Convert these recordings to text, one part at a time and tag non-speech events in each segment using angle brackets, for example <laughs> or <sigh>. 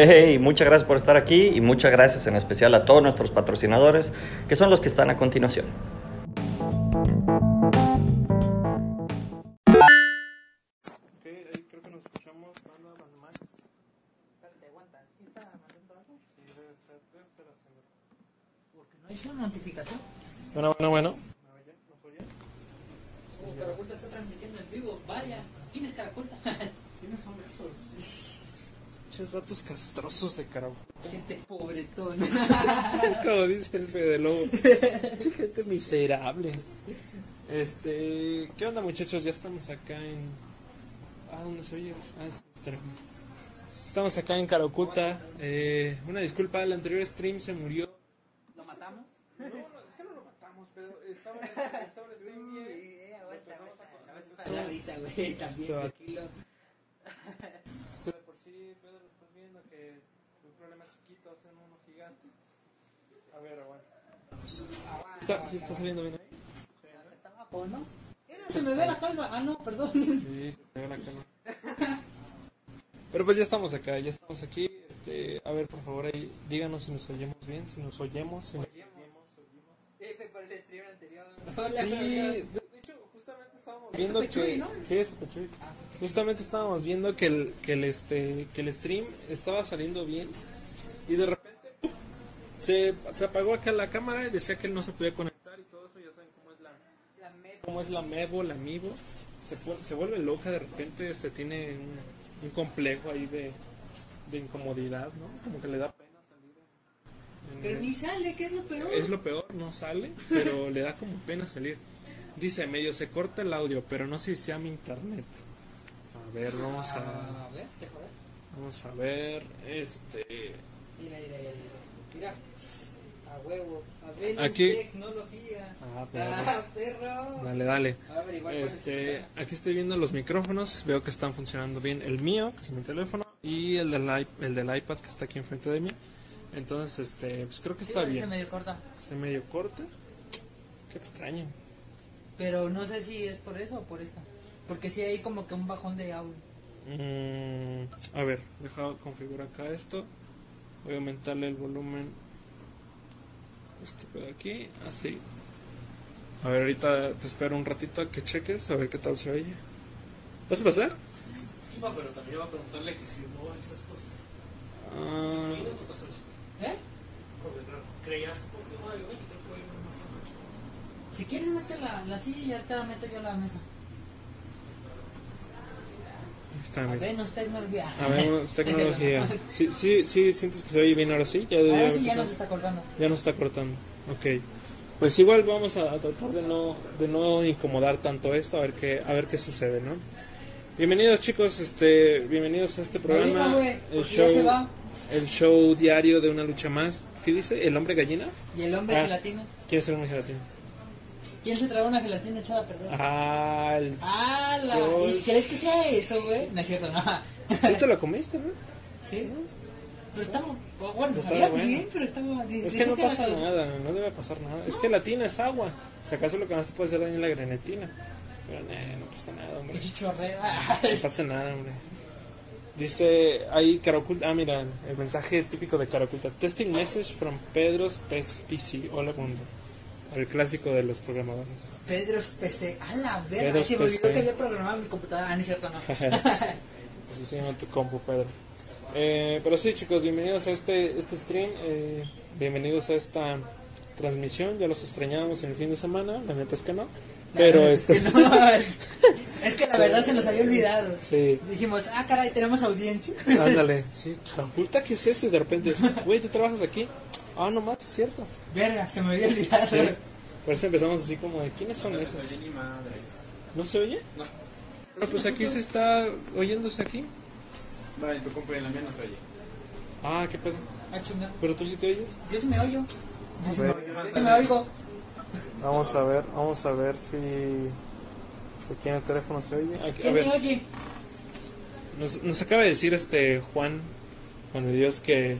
Hey, muchas gracias por estar aquí y muchas gracias en especial a todos nuestros patrocinadores, que son los que están a continuación. Ok, ahí creo que nos escuchamos. Manda, manda Max. Espérate, aguanta. ¿Sí está mandando algo? Sí, debe estar, debe estar haciendo. Porque no hizo notificación. Bueno, bueno, bueno. ¿Me oye? ¿Nos oye? Como Caracolta está transmitiendo en vivo. Vaya, ¿quién es Caracolta? ¿Quiénes son esos? Vatos castrosos de carajo. Gente pobretón. <laughs> Como dice el Fede Lobo. Gente miserable. Este, ¿qué onda muchachos? Ya estamos acá en... Ah, ¿dónde se oye? Ah, sí. Estamos acá en Caracuta. Eh, una disculpa, el anterior stream se murió. ¿Lo matamos? No, no, es que no lo matamos, pero estaba, estaba el stream bien. Uy, aguanta, Empezamos a aguanta. cortar A veces esto. para la risa, güey. También, Esto- tranquilo. Esto de por sí, Pedro, lo estás viendo que un problema chiquito hace uno gigante. A ver, aguanta. ¿Está, ¿Sí está saliendo bien ahí? Está abajo, ¿no? Se me ve la calva. Ah, no, perdón. Sí, se te ve la cama. <laughs> Pero pues ya estamos acá, ya estamos aquí. Este, a ver, por favor, ahí díganos si nos oyemos bien, si nos oyemos. Si nos Eh, por el stream anterior. Sí, de, de hecho, justamente estábamos viendo que ¿no? sí es Chuy. Justamente estábamos viendo que el que el este que el stream estaba saliendo bien y de. Se, se apagó acá la cámara y decía que él no se podía conectar y todo eso, ya saben cómo es la La cómo es la Mevo, la Amiibo. Se, se vuelve loca de repente, este tiene un, un complejo ahí de, de incomodidad, ¿no? Como que le da pena salir. en- en- Pero ni sale, ¿qué es lo peor? es lo peor, no sale, pero <laughs> le da como pena salir. Dice, medio se corta el audio, pero no sé si sea mi internet. A ver, vamos a, A ver, te joder. vamos a ver, este, Mira, mira, mira. Mira. A huevo. A ver, Aquí- tecnología. Ah, perro. Ah, perro. dale, dale. A ver, igual Este, aquí estoy viendo los micrófonos, veo que están funcionando bien. El mío, que es mi teléfono, y el del, iP- el del iPad que está aquí enfrente de mí. Entonces, este, pues creo que está se bien. medio corta. Se medio corta. Qué extraño. Pero no sé si es por eso o por esta. Porque sí hay como que un bajón de audio. Mm, a ver, deja configurar acá esto. Voy a aumentarle el volumen. Este pedo aquí, así. A ver, ahorita te espero un ratito a que cheques, a ver qué tal se oye. ¿Vas a pasar? No, pero también iba a preguntarle que si no esas cosas. Ah. ¿Eh? Porque claro, creías, porque no, yo. Si quieres mete la, la silla y ahorita la meto yo a la mesa. Está, A mira. ver, no es tecnología. Habemos <laughs> tecnología. Sí, sí, sí, sientes que se oye bien ahora sí. Ya, ya, Ahora sí ya nos está cortando. Ya nos está cortando. Ok. Pues igual vamos a tratar de no, de no incomodar tanto esto, a ver qué, a ver qué sucede, ¿no? Bienvenidos chicos, este, bienvenidos a este programa, güey, el ya show, va. el show diario de una lucha más. ¿Qué dice? ¿El hombre gallina? Y el hombre Ah. gelatina. ¿Quién es el hombre gelatina? ¿Quién se tragó una gelatina echada a perder? Ah. Yo- ¿Y crees que sea eso, güey? No es cierto, no. ¿Tú te lo comiste, no? ¿Sí? Pero estaba... Bueno, Estaba sabía bueno. bien, pero estaba... Es que no pasa nada, no debe pasar nada. Es que la tina es agua. Si acaso lo que más te puede hacer daño es la grenetina. Pero nah, no pasa nada, hombre. No pasa nada, hombre. Dice ahí Caraculta. Ah, mira, el mensaje típico de Caraculta. Testing message from Pedro's PC. Hola, mundo. El clásico de los programadores. Pedro PC. A la verga. Se me olvidó que había programado mi computadora. Ah, no es cierto, no. <laughs> <laughs> Así se llama tu compu, Pedro. Eh, pero sí, chicos, bienvenidos a este, este stream. eh, bienvenidos a esta transmisión. Ya los extrañábamos en el fin de semana. La neta es que no. Pero <laughs> es este. que no. Es que la verdad se nos había olvidado. Sí. Dijimos, ah, caray, tenemos audiencia. Ándale, <laughs> sí, Caraculta, ¿qué es eso? Y de repente, güey, ¿tú trabajas aquí? Ah, no más, es cierto. Verga, se me había olvidado. Sí. Por eso empezamos así como de, ¿quiénes son esos? oye ni madres. ¿No se oye? No. Pero pues aquí se está oyéndose aquí. Vale, tu compa en la mía no se oye. Ah, qué pedo. Ah, chinga. ¿Pero tú sí te oyes? Yo sí me oyo. Yo sí me oigo. Vamos a ver, vamos a ver si, si aquí en el teléfono se oye. Aquí- a ¿Quién ver, nos, nos acaba de decir este Juan, Juan de Dios, que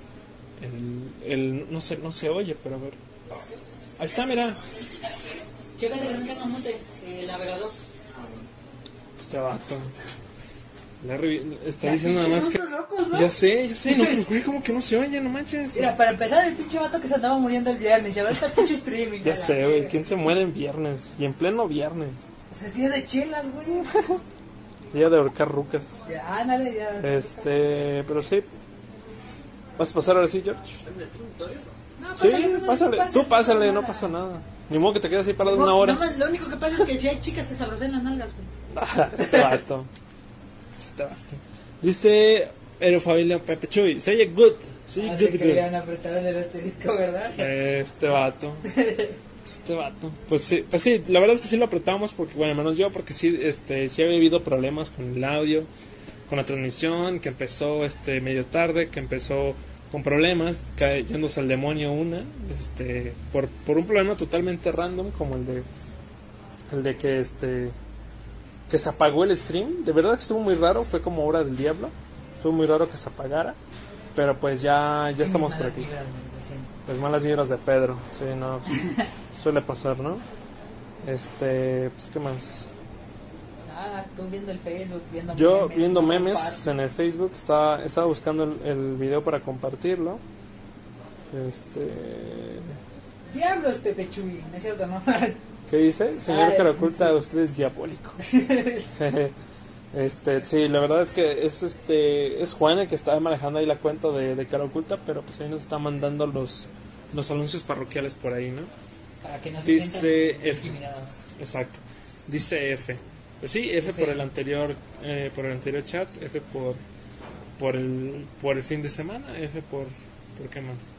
el, el no, se, no se oye, pero a ver. Ahí está, mira. Chécale monte el navegador. Este vato. Larry está Ya, diciendo nada más que. locos, ¿no? Ya sé, ya sé, no, pero <laughs> güey, como que no se oye, no manches. Mira, para empezar, el pinche vato que se andaba muriendo el viernes. Y ahorita pinche streaming. Ya sé, güey. ¿quién se muere en viernes? Y en pleno viernes. O sea, sí es de chelas, güey. Día de ahorcar rucas. Ya, ándale, ya. Este, pero sí. ¿Vas a pasar ahora sí, George? No, Sí, pásale, pásale. Tú pásale, no pasa nada. Ni modo que te quedes ahí parado una hora. Nada más, lo único que pasa es que si hay chicas te sabrosan las nalgas, güey. <laughs> este vato. Este vato. Dice Ero Familia Pepe Chuy. Se oye good. Se oye Así good, que good. apretaron el asterisco, ¿verdad? Este vato. <laughs> Este vato. Pues sí, pues sí, la verdad es que sí lo apretamos porque, bueno, menos yo, porque sí, este, sí había habido problemas con el audio, con la transmisión, que empezó este medio tarde, que empezó con problemas, cayéndose al demonio una, este, por, por un problema totalmente random, como el de, el de que este, que se apagó el stream, de verdad que estuvo muy raro, fue como hora del diablo, estuvo muy raro que se apagara, pero pues ya, ya estamos por aquí. vibras. Las malas vibras de Pedro, sí, no, <laughs> suele pasar, ¿no? Este, pues, ¿qué más? Nada, tú viendo el Facebook, viendo Yo memes, viendo memes en el Facebook, estaba, estaba buscando el, el video para compartirlo. Este, Diablos, Pepe Chuy, ¿no es cierto, no? <laughs> ¿qué dice? Señor Ay. cara oculta, usted es diabólico. <laughs> <laughs> este, sí, la verdad es que es este, es Juan el que está manejando ahí la cuenta de, de cara oculta, pero pues ahí nos está mandando los, los anuncios parroquiales por ahí, ¿no? Para que no se Dice F. intimidados. Exacto. Dice F. Pues sí, F, F. por el anterior eh, por el anterior chat, F por por el por el fin de semana, F por ¿por qué más?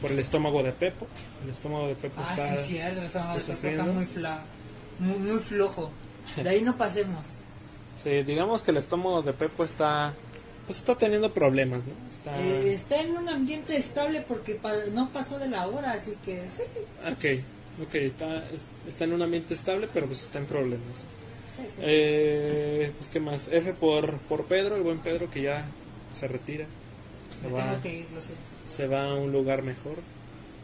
Por el estómago de Pepo. El estómago de Pepo Ah, está sí, cierto, está, está está, muy, fla, muy, muy flojo. De ahí no pasemos. <laughs> Sí, digamos que el estómago de Pepo está pues está teniendo problemas, ¿no? Está Eh, está en un ambiente estable porque pa- no pasó de la hora, así que sí. Ok, ok, está, está en un ambiente estable, pero pues está en problemas. sí, sí. Eh, pues qué más, F por, por Pedro, el buen Pedro que ya se retira. Se Me va, tengo que ir, lo sé. Se va a un lugar mejor.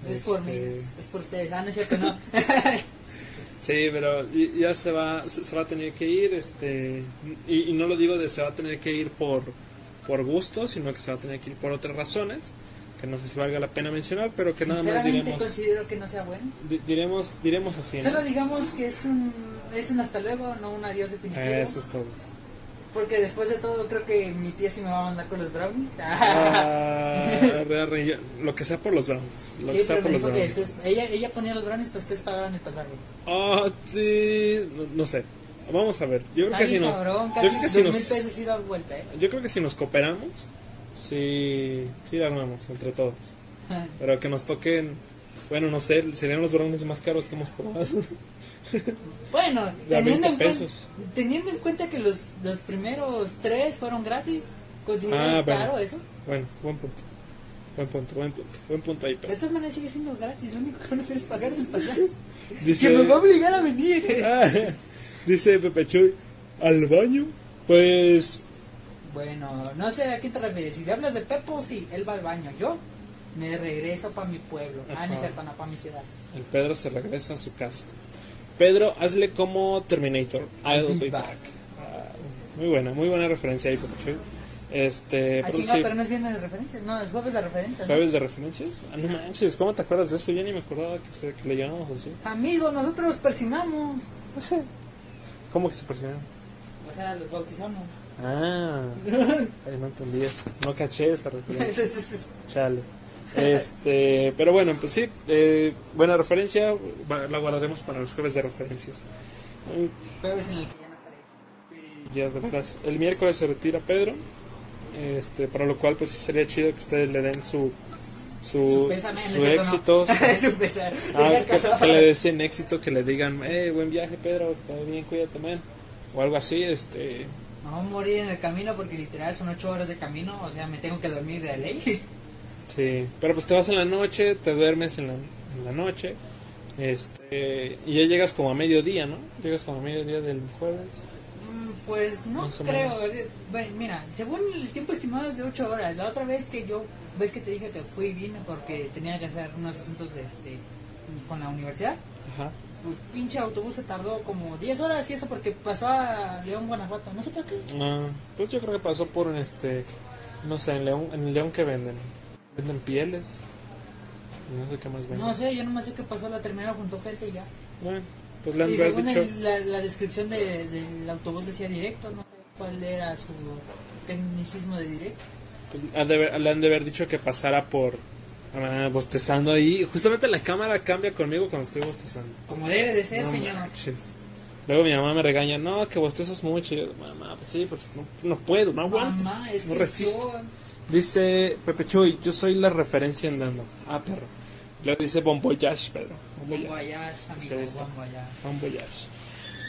Es por mí, Este, es por ustedes. Ah, no es cierto, no. <laughs> Sí, pero ya se va, se, va a tener que ir, este, y, y no lo digo de se va a tener que ir por, por gusto, sino que se va a tener que ir por otras razones, que no sé si valga la pena mencionar, pero que nada más diremos, considero que no sea bueno. di- diremos, diremos así, ¿no? Solo digamos que es un, es un hasta luego, no un adiós definitivo. Eso es todo. Porque después de todo creo que mi tía sí me va a mandar con los brownies. Ah, <laughs> lo que sea por los brownies, lo sí, que sea pero por me los dijo que brownies. ustedes- ella, ella ponía los brownies, pero ustedes pagaban el pasaje. Ah, sí, no, no sé. Vamos a ver. Yo creo que si nos, yo creo que si nos, pesos ida vuelta, ¿eh? yo creo que si nos cooperamos, sí, sí la armamos entre todos. Pero que nos toquen, bueno, no sé, serían los brownies más caros que hemos probado. <laughs> Bueno, De teniendo 20 en, cuen- pesos. teniendo en cuenta que los, los primeros tres fueron gratis, ¿consideras Ah, bueno. caro eso? bueno, buen punto. Buen punto, buen punto. Buen punto ahí, De pero. todas maneras sigue siendo gratis, lo único que van a hacer es pagar el pasaje. <laughs> Dice, Que me va a obligar a venir. Ah, <laughs> dice Pepe Chuy, ¿al baño? Pues, Bueno, no sé a qué te refieres. Si te hablas de Pepo, sí, él va al baño. Yo me regreso para mi pueblo. Ah, no es cierto, no, para mi ciudad. el Pedro se regresa a su casa. Pedro, hazle como Terminator. I'll be back. Ah, muy buena, muy buena referencia ahí, Pepe Chuy. Este, Ah, pero chinga, sí, pero no es viernes de referencias. No, es jueves de referencias. ¿no? ¿Jueves de referencias? Ah, no manches, ¿cómo te acuerdas de eso? Yo ni me acordaba que, le llamamos así. Amigo, nosotros los persinamos. <laughs> ¿Cómo que se presionaron? O sea, los bautizamos. Ah, <laughs> no entendí eso. No caché esa referencia. <laughs> Chale. Este, pero bueno, pues sí, eh, buena referencia, la guardaremos para los jueves de referencias. Jueves en el que ya no estaré. Ya de veras, el miércoles se retira Pedro, este, para lo cual pues sí sería chido que ustedes le den su su, Su pésame, no éxito, <laughs> no. su- ah, que, que le deseen éxito, que le digan, eh, buen viaje Pedro, todo bien, cuídate, man, o algo así, este, a morir en el camino porque literal son ocho horas de camino. O sea, me tengo que dormir de ley. Sí, pero pues te vas en la noche, te duermes en la, en la noche, este, y ya llegas como a mediodía, ¿no? Llegas como a mediodía del jueves. Mm, Pues no creo. eh, bueno, mira, según el tiempo estimado es de 8 horas. La otra vez que yo, ves que te dije que fui y vine porque tenía que hacer unos asuntos de este con la universidad. Ajá. pues pinche autobús se tardó como 10 horas y eso porque pasó a León, Guanajuato. No sé por qué. Ah, pues yo creo que pasó por un este, no sé, en León, en León que venden, venden pieles, y no sé qué más venden. No sé, yo nomás sé que pasó la terminal junto a gente y ya. Bueno, pues le han Y según dicho, el- la, la descripción de- del autobús decía directo, no sé cuál era su tecnicismo de directo. pues, han de haber- le han de haber dicho que pasara por ah, bostezando ahí. Justamente la cámara cambia conmigo cuando estoy bostezando. Como debe de ser, No señor. manches. Luego mi mamá me regaña, no, que bostezas mucho. Y yo, mamá, pues sí, pues no, no puedo, no aguanto. Mamá, es no que resisto. yo- Dice Pepe Chuy, yo soy la referencia andando. Ah, perro. Luego dice Bon Voyage, Pedro. Bon Voyage. amigo, bon voyage. Bon Voyage.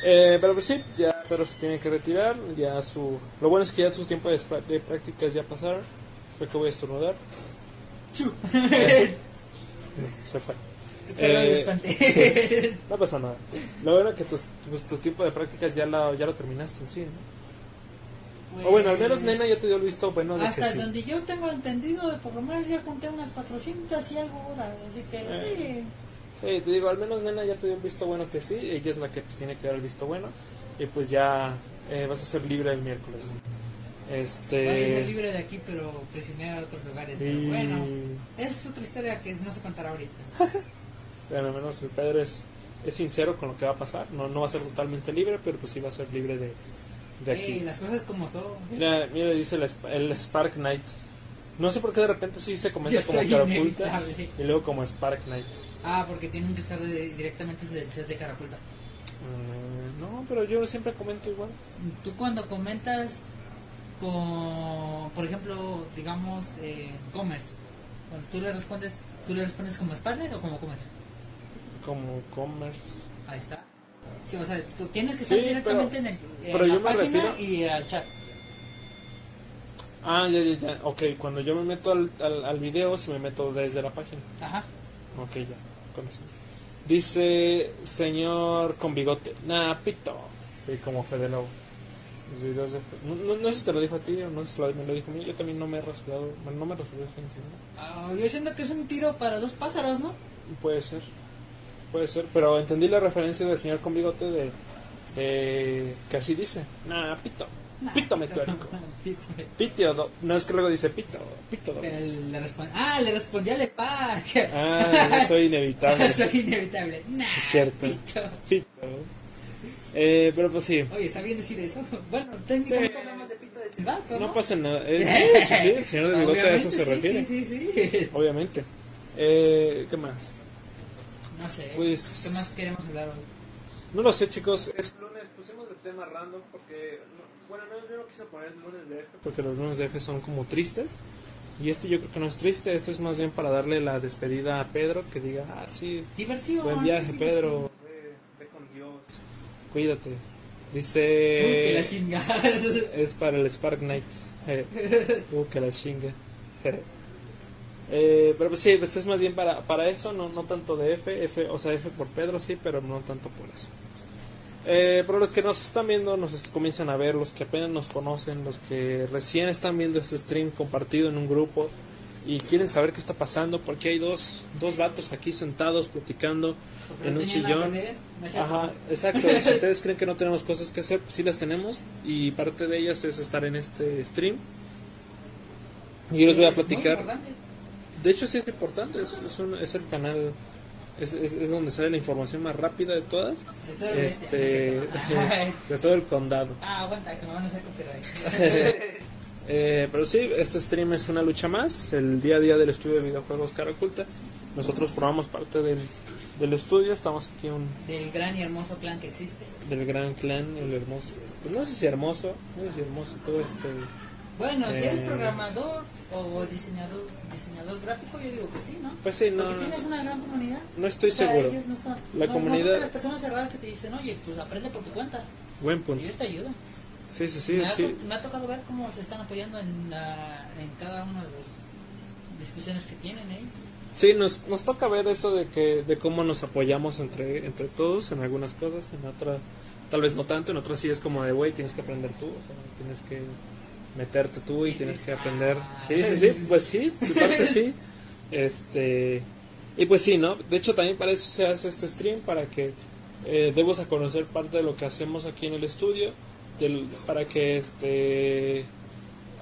Eh, pero pues sí, ya Pedro se tiene que retirar. Ya su... Lo bueno es que ya sus tiempos de, prácticas ya pasaron. Creo que voy a estornudar. <laughs> <laughs> Se fue. Eh. <laughs> No pasa nada. Lo bueno es que tus- pues, tu tiempo de prácticas ya lo, ya lo terminaste en sí, ¿no? O bueno, al menos Pues, nena ya te dio el visto bueno de que Hasta sí. donde yo tengo entendido, de por lo menos ya conté unas 400 y algo horas. Así que Eh. sí. Sí, te digo, al menos nena ya te dio el visto bueno que sí. Ella es la que pues, tiene que dar el visto bueno. Y pues ya eh, vas a ser libre el miércoles. ¿no? Este... Voy a ser libre de aquí, pero prisionera de otros lugares. Pero bueno, es otra historia que no se contará ahorita. <laughs> Bueno, al menos el Pedro es, es sincero con lo que va a pasar. No, no va a ser totalmente libre, pero pues sí va a ser libre de, de aquí. Ey, las cosas como son. Mira, mira, dice el, el Spark Knight. No sé por qué de repente sí se comenta Yo como soy cara oculta inevitable. y luego como Spark Knight. Ah, porque tienen que estar de- directamente desde el chat de Caraculta. Mm, no, pero yo siempre comento igual. Tú cuando comentas, con, por ejemplo, digamos, eh, commerce, cuando tú le respondes, ¿tú le respondes como Sparnet o como commerce? Como commerce. Ahí está. Sí, o sea, tú tienes que estar Sí, directamente pero- en, el, en pero la yo me página refiero- y al chat. Ah, ya, ya, ya. Ok, cuando yo me meto al, al, al video, si me meto desde la página. Ajá. Ok, ya, con eso. Dice señor con bigote, nah, pito. Sí, como Fede Lobo. Los videos de no, no, no sé si te lo dijo a ti o no sé si lo- me lo dijo a mí. Yo también no me he rasurado, bueno, no me rasuré semana. Ah, yo siento que es un tiro para dos pájaros, ¿no? Puede ser, puede ser, pero entendí la referencia del señor con bigote de, de que así dice, nah, pito, Nah, pito meteórico. <laughs> Pito. Pitio, do- no es que luego dice pito, pito. do- Pero le responde, ah, le respondí al Spark. Ah, <laughs> yo soy inevitable. Soy inevitable. Nah, Sí, es cierto. pito. Pito. Eh, pero pues sí, Oye, ¿está bien decir eso? <laughs> Bueno, técnicamente Sí. hablamos de pito de silbato, no ¿no? pasa nada. Eh, sí, sí, sí, el señor de bigote a eso se sí, refiere. Sí, sí, sí. Obviamente. Eh, ¿Qué más? No sé. Pues- ¿Qué más queremos hablar hoy? No lo sé, chicos. Es lunes, pusimos de tema random porque. no- bueno, no, yo no quise poner lunes de F porque los lunes de F son como tristes. Y este yo creo que no es triste. Este es más bien para darle la despedida a Pedro. Que diga, ah, sí, Diversión. buen viaje. Pedro. Ve, ve con Dios. Cuídate. Uh, Dice. que la chingada. <laughs> Es para el Spark Knight. Eh, uh, que la chinga. Eh, pero pues sí, pues es más bien para, para eso, no, no tanto de F, F, o sea, F por Pedro sí, pero no tanto por eso. Eh, pero los que nos están viendo, nos comienzan a ver, los que apenas nos conocen, los que recién están viendo este stream compartido en un grupo y quieren saber qué está pasando, porque hay dos, dos vatos aquí sentados platicando Porque en no un sillón. Ajá, exacto. Si ustedes creen que no tenemos cosas que hacer, pues sí las tenemos. Y parte de ellas es estar en este stream. Y yo les voy a platicar. De hecho, sí es importante. Es, es, un- es el canal. Es, es, es donde sale la información más rápida de todas. De todo el- Este, no es cierto. Ay. de todo el condado. Ah, aguanta, que me van a hacer copyright. <laughs> Eh, pero sí, este stream es una lucha más. El día a día del estudio de videojuegos Cara Oculta. Nosotros formamos parte del, del estudio. Estamos aquí un, Del gran y hermoso clan que existe. del gran clan, el hermoso. Pues no sé si hermoso, no sé si hermoso todo este. Bueno, si eres Eh. programador o diseñador diseñador gráfico, yo digo que sí, ¿no? Pues sí, no, Porque tienes una gran comunidad. no estoy O sea, seguro. ellos no están- La no- comunidad- No las personas cerradas que te dicen, oye, pues aprende por tu cuenta. Buen Y punto. ellos te ayudan. Sí, sí, sí, me, ha, sí. me ha tocado ver cómo se están apoyando en, la- en cada una de las discusiones que tienen ellos. Sí, nos, nos toca ver eso de que de cómo nos apoyamos entre entre todos en algunas cosas, en otras tal vez no tanto, en otras sí es como de, güey, tienes que aprender tú, o sea, tienes que meterte tú y tienes que aprender. Sí, sí, sí, pues sí, de parte sí. <laughs> Este, y pues sí, ¿no? De hecho también para eso se hace este stream para que eh, debos a conocer parte de lo que hacemos aquí en el estudio del- para que este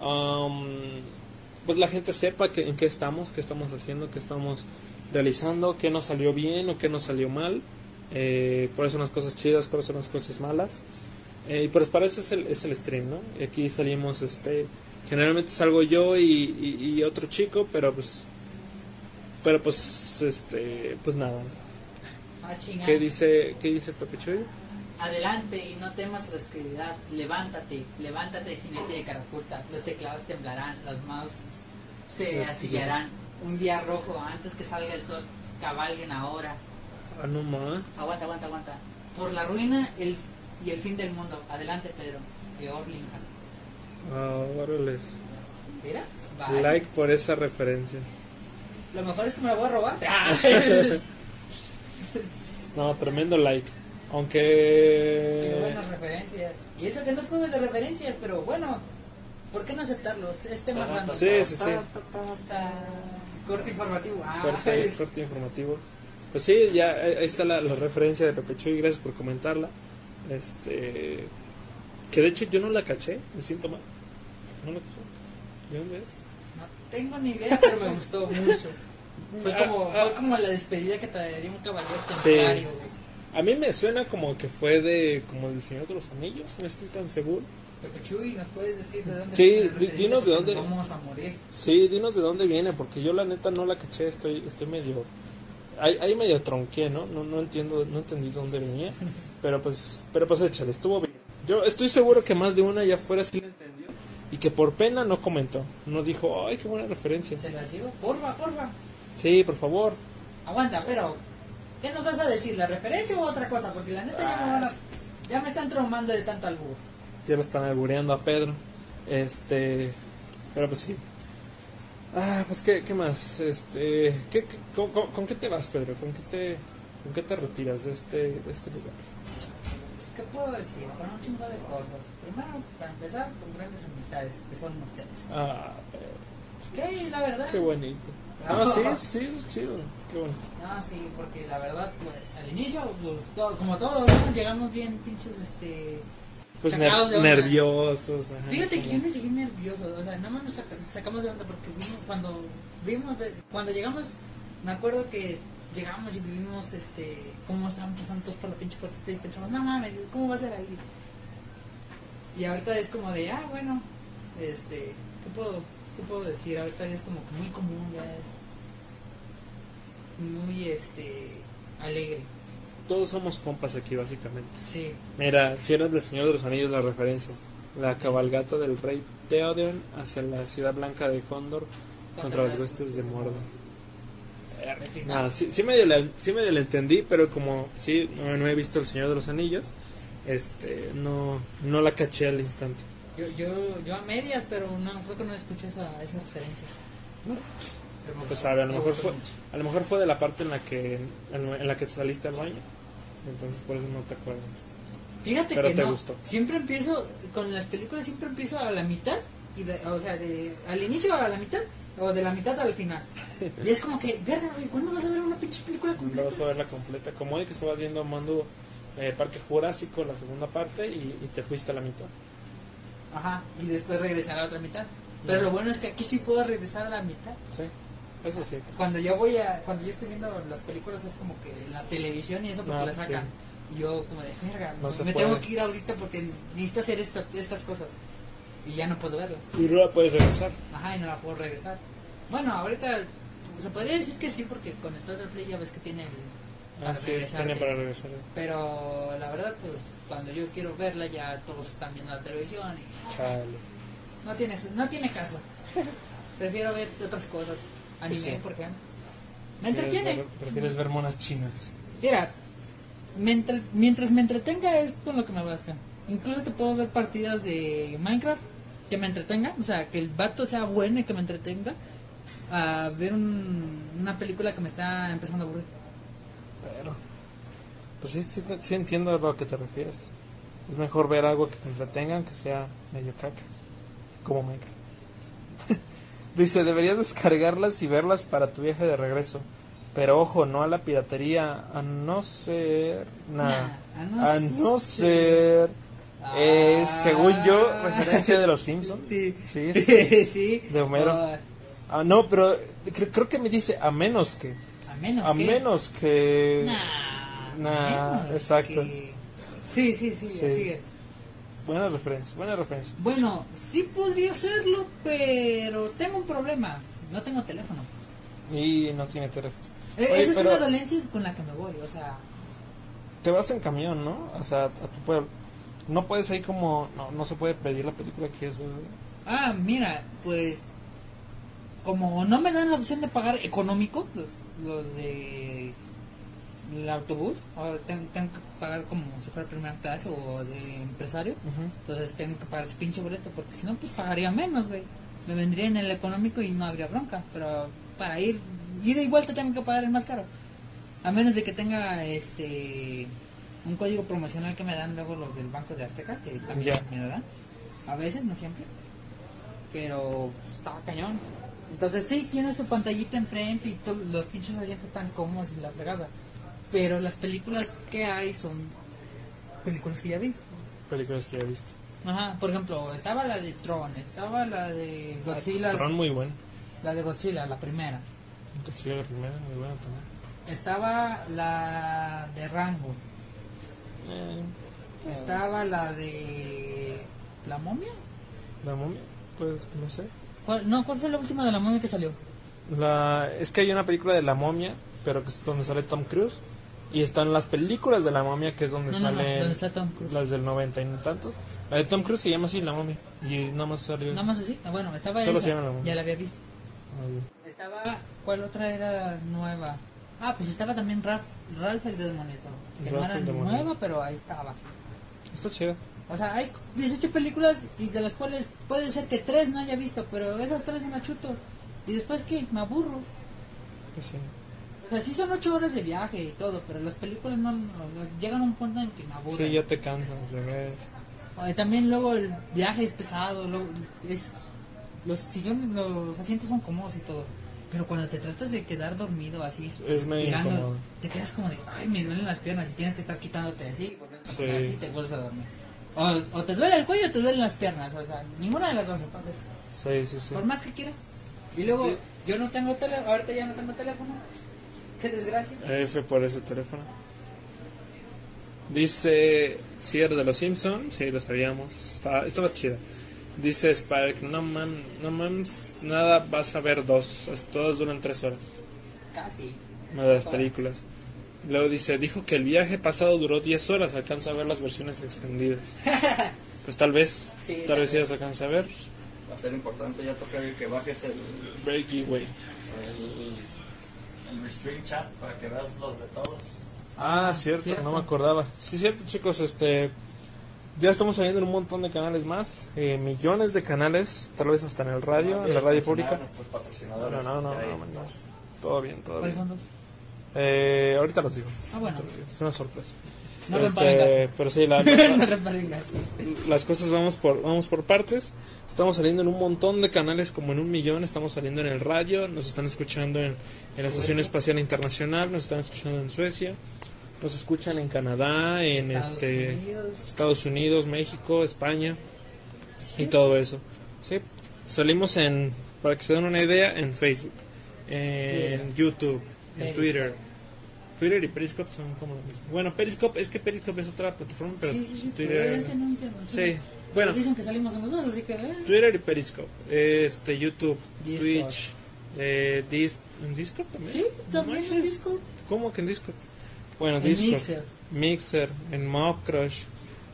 am, pues la gente sepa que, en qué estamos, qué estamos haciendo, qué estamos realizando, qué nos salió bien o qué nos salió mal, eh, cuáles son las cosas chidas, cuáles son las cosas malas. Eh, y pues para eso es el, es el stream, ¿no? Y aquí salimos, este, generalmente salgo yo y, y- y otro chico, pero pues, pero pues, este, pues nada. Ah. ¿Qué dice, qué dice Pepe Chuy? Adelante y no temas la oscuridad. Levántate, levántate, jinete de carapulta. Los teclados temblarán, los mouses se Hostia. astillarán. Un día rojo, antes que salga el sol, cabalguen ahora. Ah, no más. Aguanta, aguanta, aguanta. Por la ruina el, y el fin del mundo. Adelante, Pedro. De Orlingas. Ah, órales. ¿Mira? Vaya. Like por esa referencia. Lo mejor es que me la voy a robar. <laughs> No, tremendo like. Qué Aunque... buenas referencias. Y eso que no es juego de referencias, pero bueno, ¿por qué no aceptarlos? Es tema random. Sí, sí, sí. Corte informativo. Ah, Perfecto, corte informativo. Pues sí, ya eh, ahí está la, la referencia de Pepe Chuy, gracias por comentarla. Este... Que de hecho yo no la caché, me siento mal. No la caché. ¿De dónde es? No tengo ni idea, pero me gustó <laughs> mucho. Fue Ah, como, ah. fue como la despedida que te daría un caballero Sí. templario. A mí me suena como que fue de... como el Señor de los Anillos, no estoy tan seguro. Chuy, ¿nos puedes decir de dónde Sí, dinos de dónde- Vamos a morir. Sí, dinos de dónde viene, porque yo la neta no la caché, estoy, estoy medio... Ahí, ahí medio tronqué, ¿no? ¿no? No entiendo, no entendí de dónde venía, <laughs> pero pues, pero pues échale, estuvo bien. Yo estoy seguro que más de una ya fuera sí la entendió y que por pena no comentó, no dijo, ay, qué buena referencia. Se las digo, porfa, porfa. Sí, por favor. Aguanta, pero ¿qué nos vas a decir? ¿La referencia o otra cosa? Porque la neta ya me van a- ya me están traumando de tanto albur. Ya lo están albureando a Pedro. Este, pero pues sí. Ah, pues qué, qué más, este, ¿qué, qué- con, con- con qué te vas, Pedro? ¿Con qué te, con qué te retiras de este, de este lugar? ¿Qué puedo decir? Con un chingo de cosas. Primero, para empezar, con grandes amistades, que son ustedes. Ah, Pedro. ¿Qué? La verdad. Qué bonito. Ah, sí, sí, sí. Qué bonito. Ah, sí, porque la verdad, pues al inicio, pues todo- como todos, ¿no? llegamos bien pinches, este... Pues de ner- nerviosos. ajá, Fíjate que yo no llegué nervioso, o sea, nada más nos saca- sacamos de onda porque vimos, cuando vimos, cuando llegamos, me acuerdo que llegamos y vivimos, este, cómo estaban pasando todos por la pinche puerta y pensamos, no mames, ¿cómo va a ser ahí? Y ahorita es como de, ah, bueno, este, ¿qué puedo, qué puedo decir? Ahorita es como que muy común, ya es muy, este, alegre. Todos somos compas aquí, básicamente. Sí, Mira, si eres del Señor de los Anillos, la referencia. La cabalgata del rey Theoden hacia la ciudad blanca de Condor contra las huestes de Mordor. No, sí, sí, medio la, sí medio la entendí, pero como sí, no, no he visto El Señor de los Anillos, este, no, no la caché al instante. Yo, yo, yo a medias, pero no, creo que no escuché esa, esas referencias. Pues sabe, a lo me mejor fue, a lo mejor fue de la parte en la que en, en la que te saliste al baño, entonces por eso no te acuerdas. Fíjate pero que te no, gustó. siempre empiezo, con las películas siempre empiezo a la mitad, y de- o sea, de, al inicio a la mitad, o de la mitad al final. Y es como que, verga, güey, ¿cuándo vas a ver una pinche película No completa? vas a verla completa, como hoy que estabas viendo Mando eh, Parque Jurásico, la segunda parte, y, y te fuiste a la mitad. Ajá, y después regresar a la otra mitad. Pero lo bueno es que aquí sí puedo regresar a la mitad. Sí, eso sí. Cuando yo voy a, cuando yo estoy viendo las películas es como que la televisión y eso porque Ah, la sí. sacan. Y yo como de, verga, No me tengo que ir ahorita porque necesito hacer esto, estas cosas. Y ya no puedo verla. Y no la puedes regresar. Ajá, y no la puedo regresar. Bueno, ahorita se podría decir que sí porque con el Total Play ya ves que tiene el... Ah, Para sí, regresarte. tiene para regresar. Pero la verdad, pues cuando yo quiero verla ya todos están viendo la televisión y Chale. no tiene, no tiene caso. Prefiero ver otras cosas. Anime, Sí, sí. por ejemplo. Me entretiene. ver- Prefieres ver monas chinas. Mira, me entre- mientras me entretenga es con lo que me basta. Incluso te puedo ver partidas de Minecraft que me entretengan, o sea, que el vato sea bueno y que me entretenga, a ver un- una película que me está empezando a aburrir. Pero. Pues sí, sí, sí entiendo a lo que te refieres. Es mejor ver algo que te entretengan que sea medio caca. Como Minecraft. <laughs> Dice, deberías descargarlas y verlas para tu viaje de regreso. Pero ojo, no a la piratería, a no ser... Nah, Nah, a no ser... eh, según yo, referencia de los Simpsons. Sí. Sí, <laughs> sí. de Homero. Ah, Ah, no, pero cre- creo que me dice a menos que... a menos A que... menos que... Nah, Nah, menos exacto. que- Sí, sí, sí, Sí. así es. Buena referencia, buena referencia. Bueno, sí podría hacerlo, pero tengo un problema. No tengo teléfono. Y no tiene teléfono. Eh, Oye, Esa es una dolencia con la que me voy, o sea... te vas en camión, ¿no? O sea, a tu pueblo. No puedes ahí como... No, no se puede pedir la película que es, ¿verdad? Ah, mira, pues como no me dan la opción de pagar económico, los, los de el autobús, o tengo, tengo que pagar como si fuera primera clase o de empresario, entonces tengo que pagar ese pinche boleto, porque si no, pues pagaría menos, güey. Me vendría en el económico y no habría bronca, pero para ir, ida y vuelta tengo que pagar el más caro. A menos de que tenga este un código promocional que me dan luego los del Banco de Azteca, que también me lo dan. A veces, no siempre. Pero estaba cañón. Entonces sí, tiene su pantallita enfrente y los pinches asientos están cómodos y la fregada. Pero las películas que hay son películas que ya vi. Películas que ya he visto. Ajá, por ejemplo, estaba la de Tron, estaba la de Godzilla, Tron muy bueno. la de Godzilla, la primera. Godzilla la primera, muy buena también. Estaba la de Rango. Eh, Estaba la de la momia. la momia, pues no sé. ¿Cuál- no, ¿cuál fue la última de la momia que salió? La, es que hay una película de la momia, pero que es donde sale Tom Cruise. Y están las películas de la momia, que es donde No, no, no, salen donde está Tom Cruise. las del 90 y tantos. La de Tom Cruise se llama así, la momia. Y nada más salió. Nada más así. Ah, bueno, estaba Solo esa. se llama la momia. Ya la había visto. Ah. Estaba, ¿cuál otra era nueva? Ah, pues estaba también Ralph, Ralph el Demonito. Que no era nueva, pero ahí estaba. Está chido. O sea, hay 18 películas y de las cuales puede ser que 3 no haya visto, pero esas 3 me las chuto. Y después, ¿qué? Me aburro. Pues sí. O sea, sí son 8 horas de viaje y todo, pero las películas no, no- no- llegan a un punto en que me aburren. Sí, ya te cansas de ver. O, también luego el viaje es pesado, luego es los sillones, los asientos son cómodos y todo. Pero cuando te tratas de quedar dormido así, Es tirando, te quedas como de, ay, me duelen las piernas y tienes que estar quitándote así, Sí. así y te vuelves a dormir. O, o te duele el cuello o te duelen las piernas, o sea, ninguna de las dos, entonces, Sí, sí, sí. por más que quieras. Y luego, yo no tengo teléfono, ahorita ya no tengo teléfono. Qué desgracia. F por ese teléfono. Dice, si era de los Simpsons, sí, lo sabíamos. Estaba, estaba chida. Dice Spark, no man, no mames, nada, vas a ver dos. Todas duran tres horas. Casi. Una de las películas. Luego dice, dijo que el viaje pasado duró 10 horas, alcanza a ver las versiones extendidas. <laughs> Pues tal vez, Sí, tal, tal vez sí las alcanza a ver. Va a ser importante, ya toca que bajes el, Breaky way. el, el restream chat para que veas los de todos. Ah, cierto, cierto. no me acordaba. Sí, cierto, chicos, este ya estamos saliendo en un montón de canales más, eh, millones de canales, tal vez hasta en el radio, en la radio pública. No, no, no, no, no, no. todo bien, todo ¿Cuáles bien. son? Eh, ahorita los digo. Ah, bueno. Es una sorpresa. No Este, pero sí, la- <laughs> las cosas vamos por vamos por partes. Estamos saliendo en un montón de canales, como en un millón. Estamos saliendo en el radio, nos están escuchando en, en la Estación Espacial Internacional, nos están escuchando en Suecia, nos escuchan en Canadá, en Estados este Unidos. Estados Unidos, México, España y todo eso. Sí, salimos en, para que se den una idea, en Facebook, en. YouTube, en Periscope. Twitter. Twitter y Periscope son como lo mismo. Bueno, Periscope es que Periscope es otra plataforma, pero Sí, sí, sí, Twitter. pero es que no. Sí, bueno, Dicen que salimos en los dos, así que... eh. Twitter y Periscope, este, YouTube, Discord. Twitch, eh, Dis ¿en Discord también? Sí, también No en. Discord. ¿Cómo que en Discord? Bueno, En Discord, Mixer. Mixer, en Mob Crush,